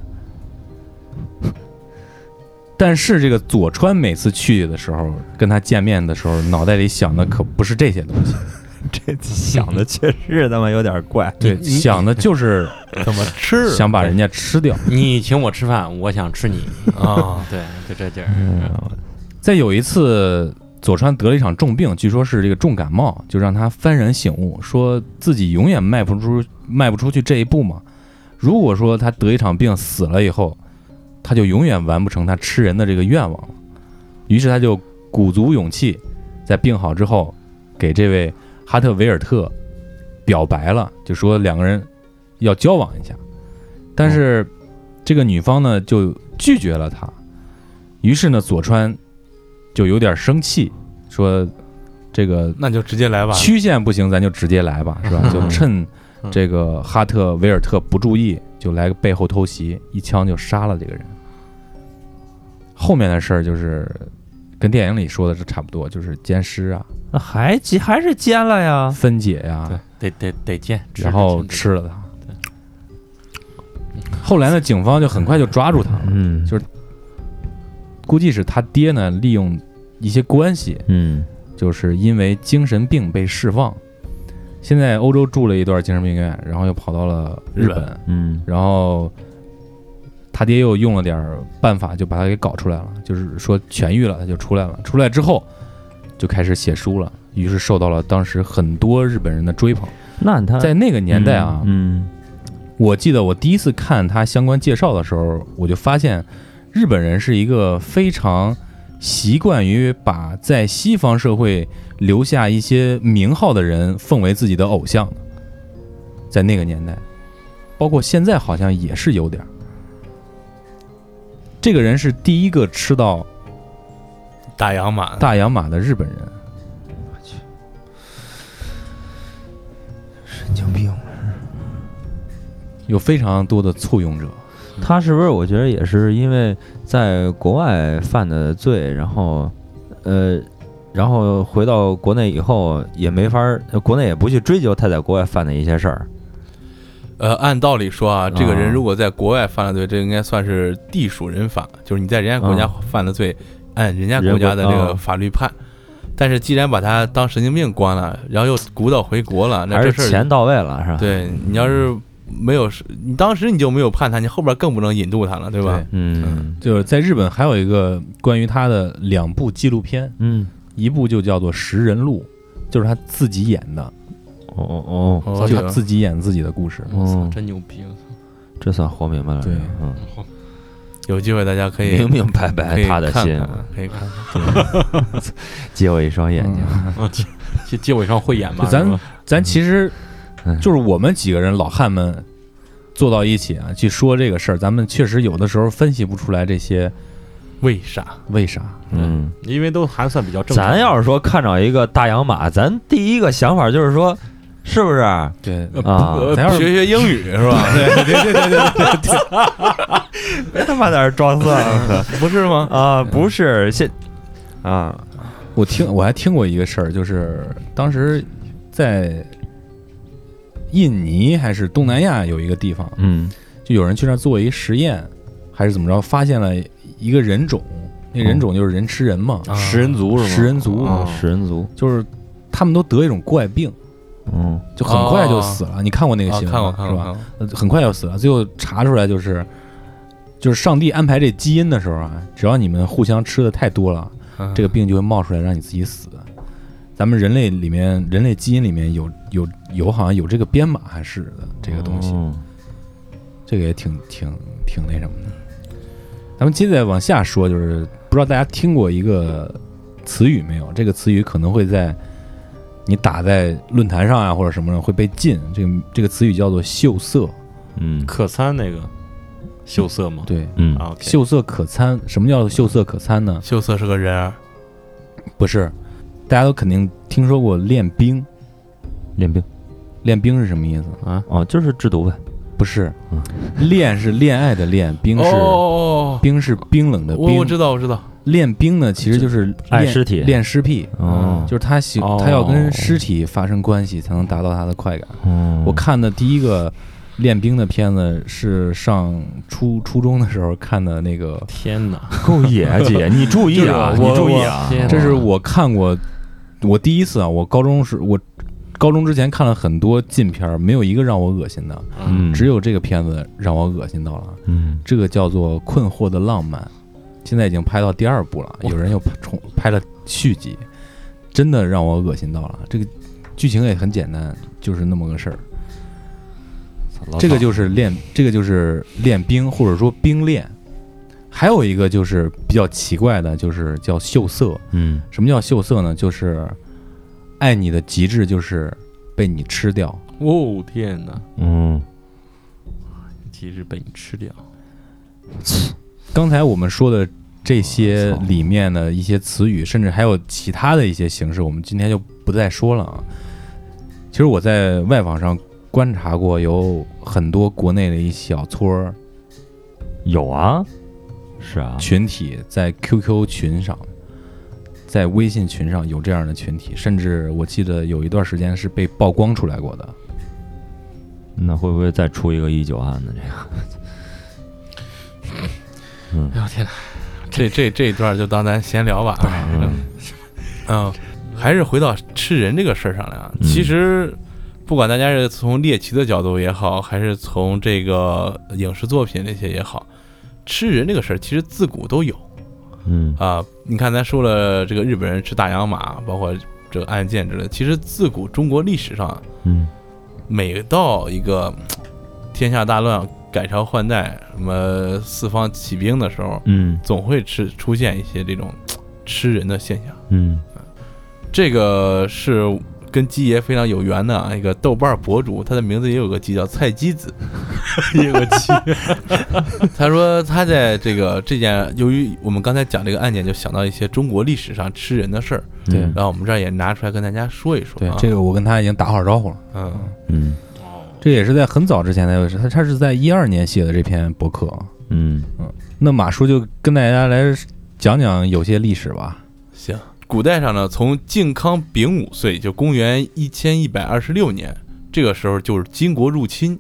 但是这个佐川每次去的时候，跟他见面的时候，脑袋里想的可不是这些东西，这想的确实他妈有点怪。对，想的就是 怎么吃想把人家吃掉。你请我吃饭，我想吃你，啊？对，就这劲儿。嗯在有一次，佐川得了一场重病，据说是这个重感冒，就让他幡然醒悟，说自己永远迈不出迈不出去这一步嘛。如果说他得一场病死了以后，他就永远完不成他吃人的这个愿望了。于是他就鼓足勇气，在病好之后，给这位哈特维尔特表白了，就说两个人要交往一下。但是这个女方呢就拒绝了他。于是呢，佐川就有点生气，说：“这个那就直接来吧。曲线不行，咱就直接来吧，是吧？就趁这个哈特维尔特不注意，就来个背后偷袭，一枪就杀了这个人。后面的事儿就是跟电影里说的是差不多，就是奸尸啊、那还煎还是奸了呀？分解呀、对，得得得奸，然后吃吃了他。后来呢，警方就很快就抓住他了，嗯就是估计是他爹呢利用一些关系，嗯就是因为精神病被释放，现在欧洲住了一段精神病院，然后又跑到了日本，日本嗯然后他爹又用了点儿办法，就把他给搞出来了，就是说痊愈了，他就出来了。出来之后就开始写书了，于是受到了当时很多日本人的追捧。那他在那个年代啊，嗯我记得我第一次看他相关介绍的时候，我就发现日本人是一个非常习惯于把在西方社会留下一些名号的人奉为自己的偶像的，在那个年代，包括现在好像也是有点儿。这个人是第一个吃到大洋马，大洋马的日本人，神经病。有非常多的簇拥者。他是不是？我觉得也是因为在国外犯的罪，然后，呃，然后回到国内以后也没法国内也不去追究他在国外犯的一些事儿。呃，按道理说啊，这个人啊如果在国外犯了罪，这应该算是地属人法，就是你在人家国家啊犯了罪，按人家国家的这个法律判。但是既然把他当神经病关了，然后又鼓捣回国了，那这事儿是钱到位了是吧？，对你要是没有是，你当时你就没有判他，你后边更不能引渡他了，对吧？对嗯就是在日本还有一个关于他的两部纪录片，嗯，一部就叫做《食人录》，就是他自己演的，哦哦哦，哦就自己演自己的故事。我操，哦真牛逼！我操这算活明白了。对嗯，有机会大家可以明明白白他的心，可以看看。借我一双眼睛。借我一双慧眼吧，咱咱其实嗯就是我们几个人老汉们坐到一起啊，去说这个事儿，咱们确实有的时候分析不出来这些为啥？为啥。嗯，因为都还算比较正常。咱要是说看着一个大洋马，咱第一个想法就是说，是不是？对啊呃咱要是学学英语是吧？对对对对对对，别他妈在这装蒜了 不是吗？啊！不是现啊，我听我还听过一个事儿，就是当时在印尼还是东南亚有一个地方，嗯就有人去那儿做一实验，还是怎么着，发现了一个人种，那人种就是人吃人嘛，啊食人族是吗？食人族啊食人族，就是他们都得一种怪病，嗯就很快就死了。你看过那个啊，新闻看过吗是吧？很快就死了，最后查出来就是，就是上帝安排这基因的时候啊，只要你们互相吃的太多了，嗯这个病就会冒出来，让你自己死。咱们人类里面，人类基因里面有有有好像有这个编码还是的这个东西，嗯这个也挺挺挺那什么的。咱们接着往下说，就是不知道大家听过一个词语没有？这个词语可能会在你打在论坛上啊或者什么上会被禁。这个这个词语叫做秀色，嗯可餐那个秀色吗？对，嗯啊秀色可餐。什么叫秀色可餐呢？秀色是个人儿，不是，大家都肯定听说过练兵。练兵练兵是什么意思？啊，哦，就是制毒呗。不是嗯，恋是恋爱的恋，兵是、哦，冰是冰冷的冰。我我知道我知道，练兵呢，其实就是练爱尸体。练尸癖，哦，就是他喜哦。他要跟尸体发生关系才能达到他的快感。嗯。我看的第一个练兵的片子是上初初中的时候看的那个，天哪！够野啊姐，你注意啊，你注意啊，这是我看过我第一次啊，我高中时我高中之前看了很多禁片儿，没有一个让我恶心的，嗯，只有这个片子让我恶心到了。嗯。这个叫做《困惑的浪漫》，现在已经拍到第二部了，有人又重拍了续集，真的让我恶心到了。这个剧情也很简单，就是那么个事儿。这个就是练，这个就是练兵，或者说兵练。还有一个就是比较奇怪的，就是叫秀色。嗯什么叫秀色呢？就是爱你的极致就是被你吃掉。哦天哪！嗯极致被你吃掉。刚才我们说的这些里面的一些词语，甚至还有其他的一些形式，我们今天就不再说了啊。其实我在外网上观察过，有很多国内的一小撮儿有啊，是啊，群体在 QQ 群上，在微信群上有这样的群体，甚至我记得有一段时间是被曝光出来过的。那会不会再出一个一九案呢？这个，嗯哎呦天哪！这这这一段就当咱闲聊吧。嗯嗯，还是回到吃人这个事儿上来啊。嗯其实，不管大家是从猎奇的角度也好，还是从这个影视作品那些也好，吃人这个事儿其实自古都有嗯啊。你看，咱说了这个日本人吃大洋马，包括这个案件之类的，其实自古中国历史上，嗯每到一个天下大乱、改朝换代、什么四方起兵的时候，嗯总会吃出现一些这种吃人的现象。嗯这个是跟鸡爷非常有缘的啊一个豆瓣博主，他的名字也有个鸡叫菜鸡子。有个鸡，他说他在这个这件，由于我们刚才讲这个案件，就想到一些中国历史上吃人的事儿，对嗯然后我们这儿也拿出来跟大家说一说、啊。对，这个我跟他已经打好招呼了。嗯，嗯这也是在很早之前的，他他是在一二年写的这篇博客。嗯嗯那马叔就跟大家来讲讲有些历史吧。行。古代上呢，从靖康丙午岁，就公元一千一百二十六年，这个时候就是金国入侵。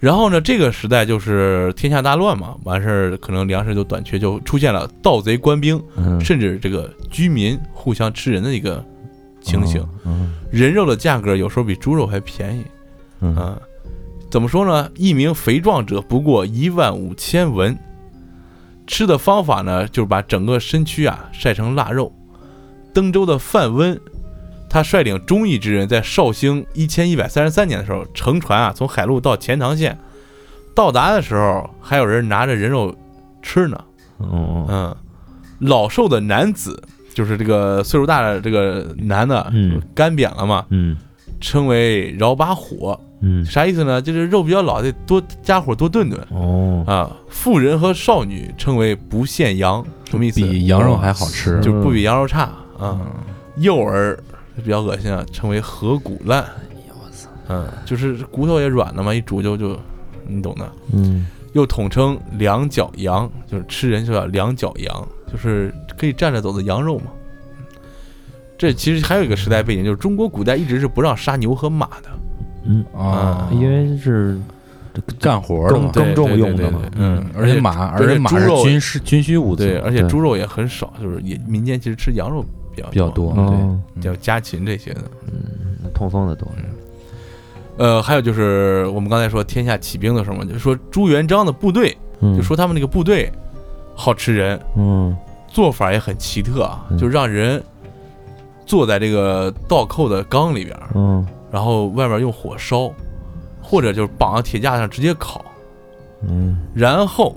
然后呢，这个时代就是天下大乱嘛，完事儿可能粮食就短缺，就出现了盗贼官兵，嗯，甚至这个居民互相吃人的一个情形。嗯人肉的价格有时候比猪肉还便宜。嗯啊，怎么说呢？一名肥壮者不过一万五千文。吃的方法呢，就是把整个身躯啊晒成腊肉。登州的范温，他率领忠义之人，在绍兴一千一百三十三年的时候，乘船啊从海路到钱塘县，到达的时候，还有人拿着人肉吃呢。哦嗯，老瘦的男子，就是这个岁数大的这个男的，嗯，干瘪了嘛，嗯称为饶把火，嗯啥意思呢？就是肉比较老，得多加火多炖炖哦啊。妇人和少女称为不限羊，什么意思？比羊肉还好吃。就不比羊肉差啊。嗯，幼儿比较恶心啊，称为合骨烂。我操嗯，就是骨头也软了嘛，一煮就就，你懂的。嗯又统称两脚羊，就是吃人就叫两脚羊，就是可以站着走的羊肉嘛。这其实还有一个时代背景，就是中国古代一直是不让杀牛和马的，嗯，啊，因为是干活的嘛。更更重对对用的嘛。嗯，而且马，而且马是军事军需物资，对，而且猪肉也很少，就是也民间其实吃羊肉比较比较多。哦对，叫家禽这些的。嗯通风的多，呃，还有就是我们刚才说天下起兵的时候嘛，就说朱元璋的部队，嗯。就说他们那个部队好吃人，嗯。做法也很奇特啊，嗯。就让人坐在这个倒扣的缸里边儿，嗯然后外面用火烧，或者就是绑到铁架上直接烤，嗯。然后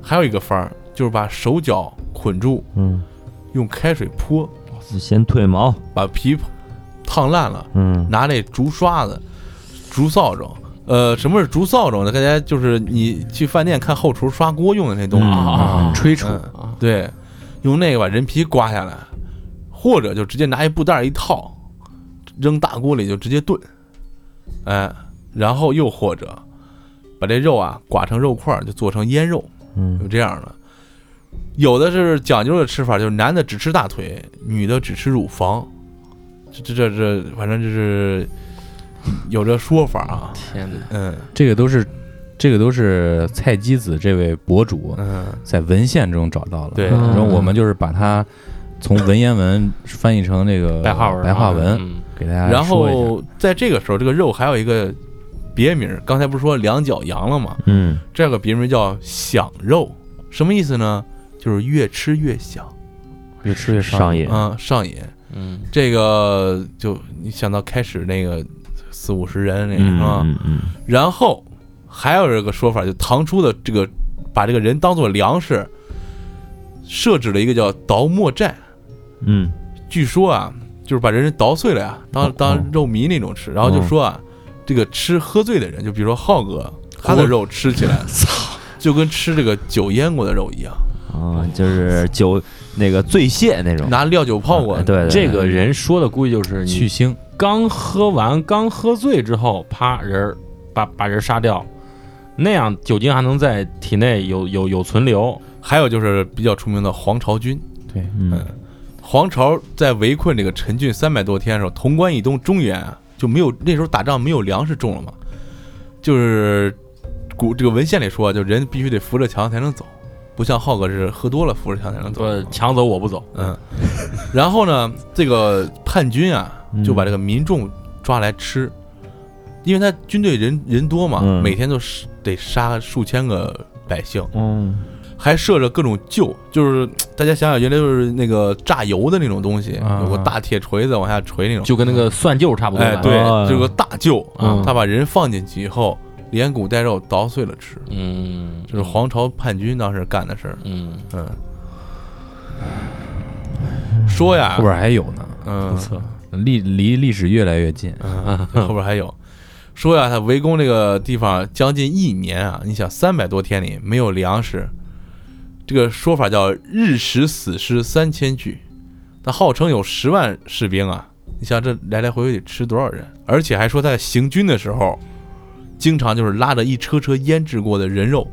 还有一个方儿，就是把手脚捆住，嗯，用开水泼，先褪毛，把皮烫烂了，嗯。拿那竹刷子、竹扫帚。呃，什么是竹扫帚呢？大家就是你去饭店看后厨刷锅用的那东西，吹尘嗯对，用那个把人皮刮下来，或者就直接拿一布袋儿一套，扔大锅里就直接炖，哎，然后又或者把这肉啊刮成肉块儿，就做成腌肉，有嗯这样的。有的是讲究的吃法，就是男的只吃大腿，女的只吃乳房，这这这这，反正就是有这说法啊。天哪！嗯。这个都是这个都是菜鸡子这位博主嗯，在文献中找到了。对。然后我们就是把它从文言文翻译成这个白话白话文。嗯给大家然。后在这个时候，这个肉还有一个别名儿，刚才不是说两脚羊了吗？嗯这个别名叫响肉，什么意思呢？就是越吃越响，越吃越上瘾，啊、上瘾。嗯，这个就你想到开始那个四五十人那个嗯是吧？嗯嗯然后还有一个说法，就唐初的这个把这个人当做粮食，设置了一个叫倒磨寨。嗯据说啊，就是把人捣碎了呀，当哦当肉糜那种吃。然后就说啊，这个吃喝醉的人，就比如说浩哥，他的肉吃起来，操。就跟吃这个酒腌过的肉一样，啊，就是酒那个醉蟹那种，拿料酒泡过。哎对对这个人说的估计就是去腥，刚喝完、刚喝醉之后，啪人儿把把人杀掉，那样酒精还能在体内有有有存留。还有就是比较出名的黄巢军，对，嗯黄巢在围困这个陈郡三百多天的时候，潼关以东中原啊就没有那时候打仗没有粮食种了嘛，就是古这个文献里说，就人必须得扶着墙才能走，不像浩哥是喝多了扶着墙才能走。说抢走我不走，嗯，然后呢，这个叛军啊嗯。就把这个民众抓来吃，因为他军队人人多嘛，嗯。每天都是得杀数千个百姓，嗯还设着各种臼，就是大家想想，原来就是那个榨油的那种东西，啊有个大铁锤子往下锤那种。就跟那个蒜臼差不多吧。哎，对哦，这个大臼嗯。他把人放进去以后，连骨带肉捣碎了吃，嗯，这是黄巢叛军当时干的事儿。嗯，嗯，说呀。后，边还有呢，嗯，历离历史越来越近。嗯，后边还有。说呀，他围攻这个地方将近一年啊，你想三百多天里没有粮食，这个说法叫日食死尸三千具，他号称有十万士兵啊，你想这来来回回得吃多少人？而且还说他在行军的时候，经常就是拉着一车车腌制过的人肉。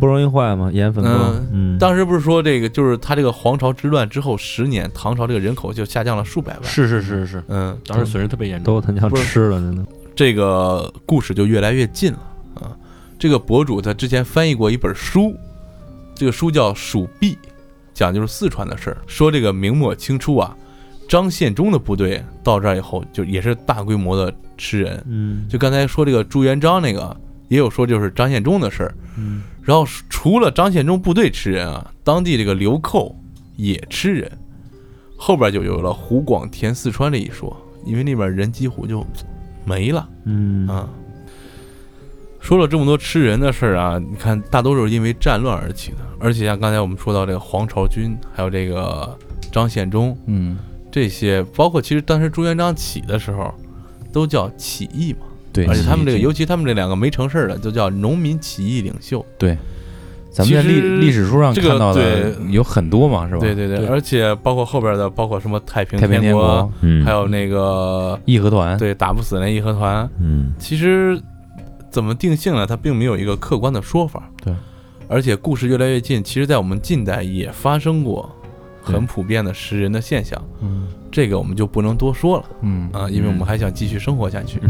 不容易坏吗？盐分多嗯，嗯，当时不是说这个，就是他这个皇朝之乱之后十年，唐朝这个人口就下降了数百万。是是是是，嗯，当时损失特别严重。都他娘吃了，真的。这个故事就越来越近了啊。这个博主他之前翻译过一本书，这个书叫《蜀币》，讲就是四川的事儿，说这个明末清初啊，张献忠的部队到这儿以后，就也是大规模的吃人。嗯，就刚才说这个朱元璋那个，也有说就是张献忠的事儿。嗯，然后除了张献忠部队吃人啊，当地这个流寇也吃人，后边就有了湖广填四川这一说，因为那边人几乎就没了。嗯啊。说了这么多吃人的事儿啊，你看大多数是因为战乱而起的，而且像刚才我们说到这个黄巢军，还有这个张献忠嗯，这些，包括其实当时朱元璋起的时候，都叫起义嘛。对，而且他们这个，尤其他们这两个没成事儿的，就叫农民起义领袖。对，咱们在历历史书上看到的有很多嘛，是吧？对对对，而且包括后边的，包括什么太平天国国，、嗯，还有那个义和团，对打不死那义和团，嗯。其实怎么定性呢？它并没有一个客观的说法。对，而且故事越来越近，其实在我们近代也发生过很普遍的食人的现象，嗯这个我们就不能多说了嗯啊，因为我们还想继续生活下去。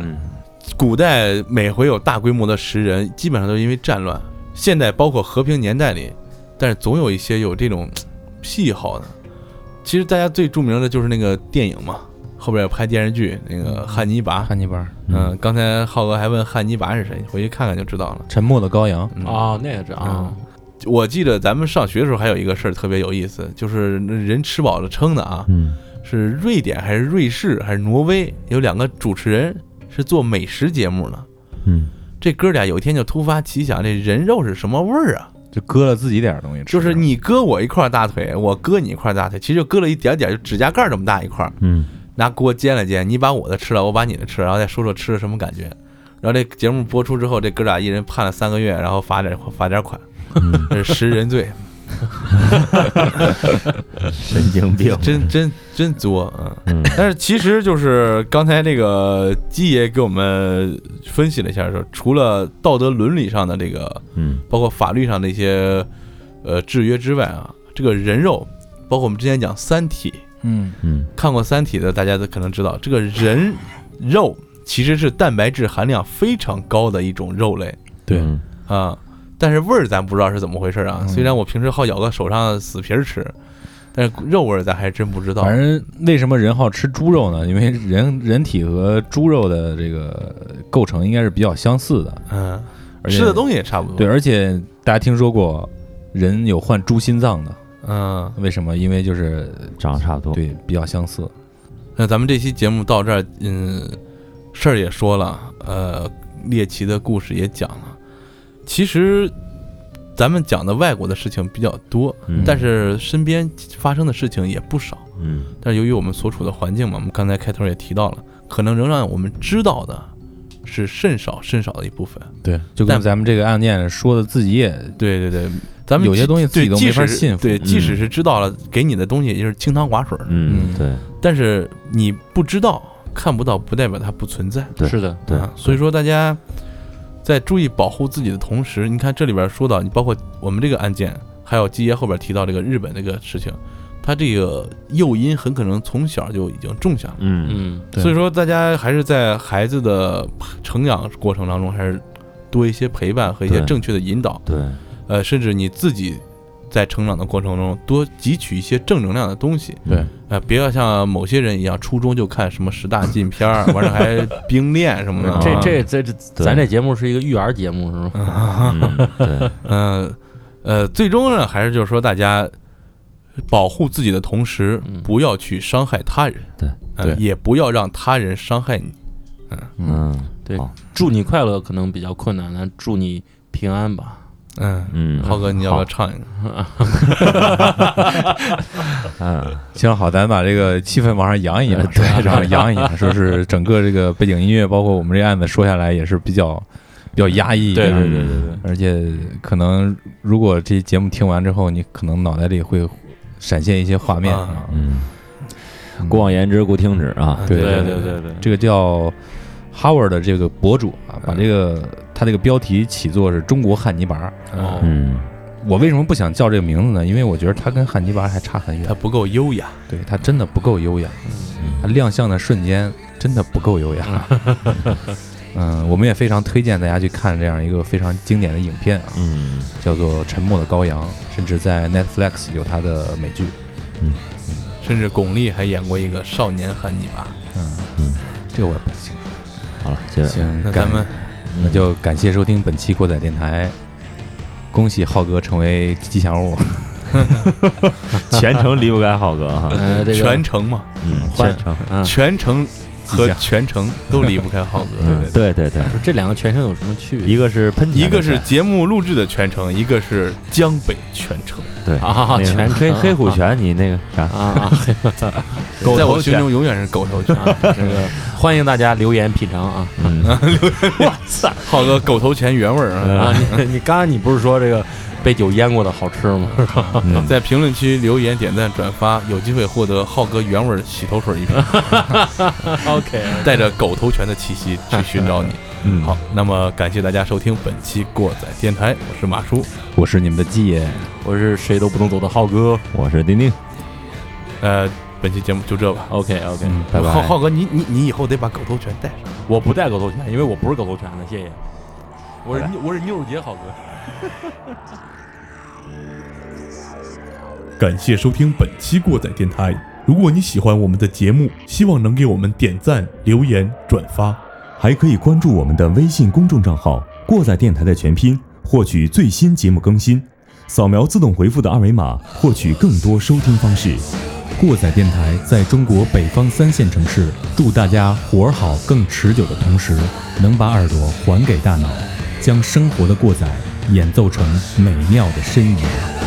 嗯 古代每回有大规模的食人，基本上都是因为战乱。现代包括和平年代里，但是总有一些有这种癖好的。其实大家最著名的就是那个电影嘛，后边有拍电视剧那个汉尼拔。汉尼拔，嗯，刚才浩哥还问汉尼拔是谁，回去看看就知道了。沉默的羔羊，嗯。哦，那个是啊，我记得咱们上学的时候还有一个事儿特别有意思，就是人吃饱了撑的啊，嗯。是瑞典还是瑞士还是挪威有两个主持人是做美食节目的。嗯。这哥俩有一天就突发奇想，这人肉是什么味儿啊？就割了自己点儿东西吃，就是你割我一块大腿，我割你一块大腿，其实就割了一点点，就指甲盖儿这么大一块儿，嗯拿锅煎了煎，你把我的吃了，我把你的吃了，然后再说说吃了什么感觉。然后这节目播出之后，这哥俩一人判了三个月，然后罚点罚点款，嗯，这是食人罪，神经病，真真真作啊！嗯但是其实就是刚才这个鸡爷给我们分析了一下，说除了道德伦理上的这个嗯包括法律上的一些呃制约之外啊，这个人肉，包括我们之前讲《三体》，嗯嗯看过《三体》的大家都可能知道，这个人肉其实是蛋白质含量非常高的一种肉类对嗯啊，但是味儿咱不知道是怎么回事啊。嗯虽然我平时好咬个手上的死皮儿吃，但是肉味儿咱还真不知道。反正为什么人好吃猪肉呢？因为人人体和猪肉的这个构成应该是比较相似的，嗯，而吃的东西也差不多。对，，而且大家听说过人有患猪心脏的，嗯，为什么？因为就是长得差不多，对比较相似。那咱们这期节目到这儿，嗯，事儿也说了，呃，猎奇的故事也讲了。其实咱们讲的外国的事情比较多，嗯但是身边发生的事情也不少。嗯但是由于我们所处的环境嘛，我们刚才开头也提到了，可能仍然我们知道的是甚少甚少的一部分。对，就跟咱们这个案件说的，自己也对对对，咱们有些东西自己对都没法即使是信服对，即使嗯是知道了，给你的东西也就是清汤寡水儿。嗯对但是你不知道、看不到，不代表它不存在。对是的，对啊，所以说大家在注意保护自己的同时，你看这里边说到，你包括我们这个案件，还有基爷后边提到这个日本这个事情，他这个诱因很可能从小就已经种下了。嗯嗯，对所以说，大家还是在孩子的成长过程当中，还是多一些陪伴和一些正确的引导。对呃，甚至你自己在成长的过程中多汲取一些正能量的东西。对呃，不要像某些人一样，初中就看什么十大禁片儿，完了还冰恋什么的。这啊这这这，咱这节目是一个育儿节目是吗？嗯对嗯 呃，最终呢，还是就是说，大家保护自己的同时，嗯不要去伤害他人，对呃对也不要让他人伤害你，嗯嗯，对，祝你快乐可能比较困难，但祝你平安吧。嗯，嗯，浩哥，你要不要唱一个？嗯，行，好，咱把这个气氛往上扬一扬，对。往上扬一扬，说是整个这个背景音乐，包括我们这案子说下来也是比较比较压抑，对对嗯对对对，而且可能如果这节目听完之后，你可能脑袋里会闪现一些画面。嗯，过往言之，故听之啊，对对对对对对，这个叫 Howard 的这个博主啊，把这个他这个标题起作是中国汉尼拔。哦嗯，我为什么不想叫这个名字呢？因为我觉得他跟汉尼拔还差很远他，不够优雅。对他真的不够优雅，他亮相的瞬间真的不够优雅。嗯，我们也非常推荐大家去看这样一个非常经典的影片啊，嗯，叫做《沉默的羔羊》，甚至在 Netflix 有他的美剧。嗯甚至巩俐还演过一个少年汉尼拔。嗯这个我也不清楚。好了，行，感那咱们那就感谢收听本期过载电台，恭喜浩哥成为吉祥物。全程离不开浩哥哈，呃，这个全程嘛，嗯，全程，嗯，全程和全程都离不开浩哥。嗯，对对对，这两个全程有什么区别？一个是喷泉一个是节目录制的全程，一个是江北全程。对啊那个全程黑黑虎泉，你那个啥，啊啊，狗头在我心泉中永远是狗头泉。啊这个欢迎大家留言品尝啊嗯，浩哥狗头泉原味！啊！你你刚刚你不是说这个被酒淹过的好吃吗？嗯在评论区留言、点赞、转发，有机会获得浩哥原味儿洗头水一瓶，OK，带着狗头泉的气息去寻找你。嗯好，那么感谢大家收听本期过载电台，我是马叔。我是你们的季爷，我是谁都不能走的浩哥。我是丁丁，呃，本期节目就这吧。OK OK，嗯，拜拜。浩浩哥，你你你以后得把狗头拳带上。我不带狗头拳，因为我不是狗头拳的，谢谢。我是我是妞儿姐好哥。感谢收听本期过载电台。如果你喜欢我们的节目，希望能给我们点赞、留言、转发。还可以关注我们的微信公众账号“过载电台”的全拼，获取最新节目更新。扫描自动回复的二维码，获取更多收听方式。过载电台在中国北方三线城市，祝大家活儿好更持久的同时，能把耳朵还给大脑，将生活的过载演奏成美妙的呻吟。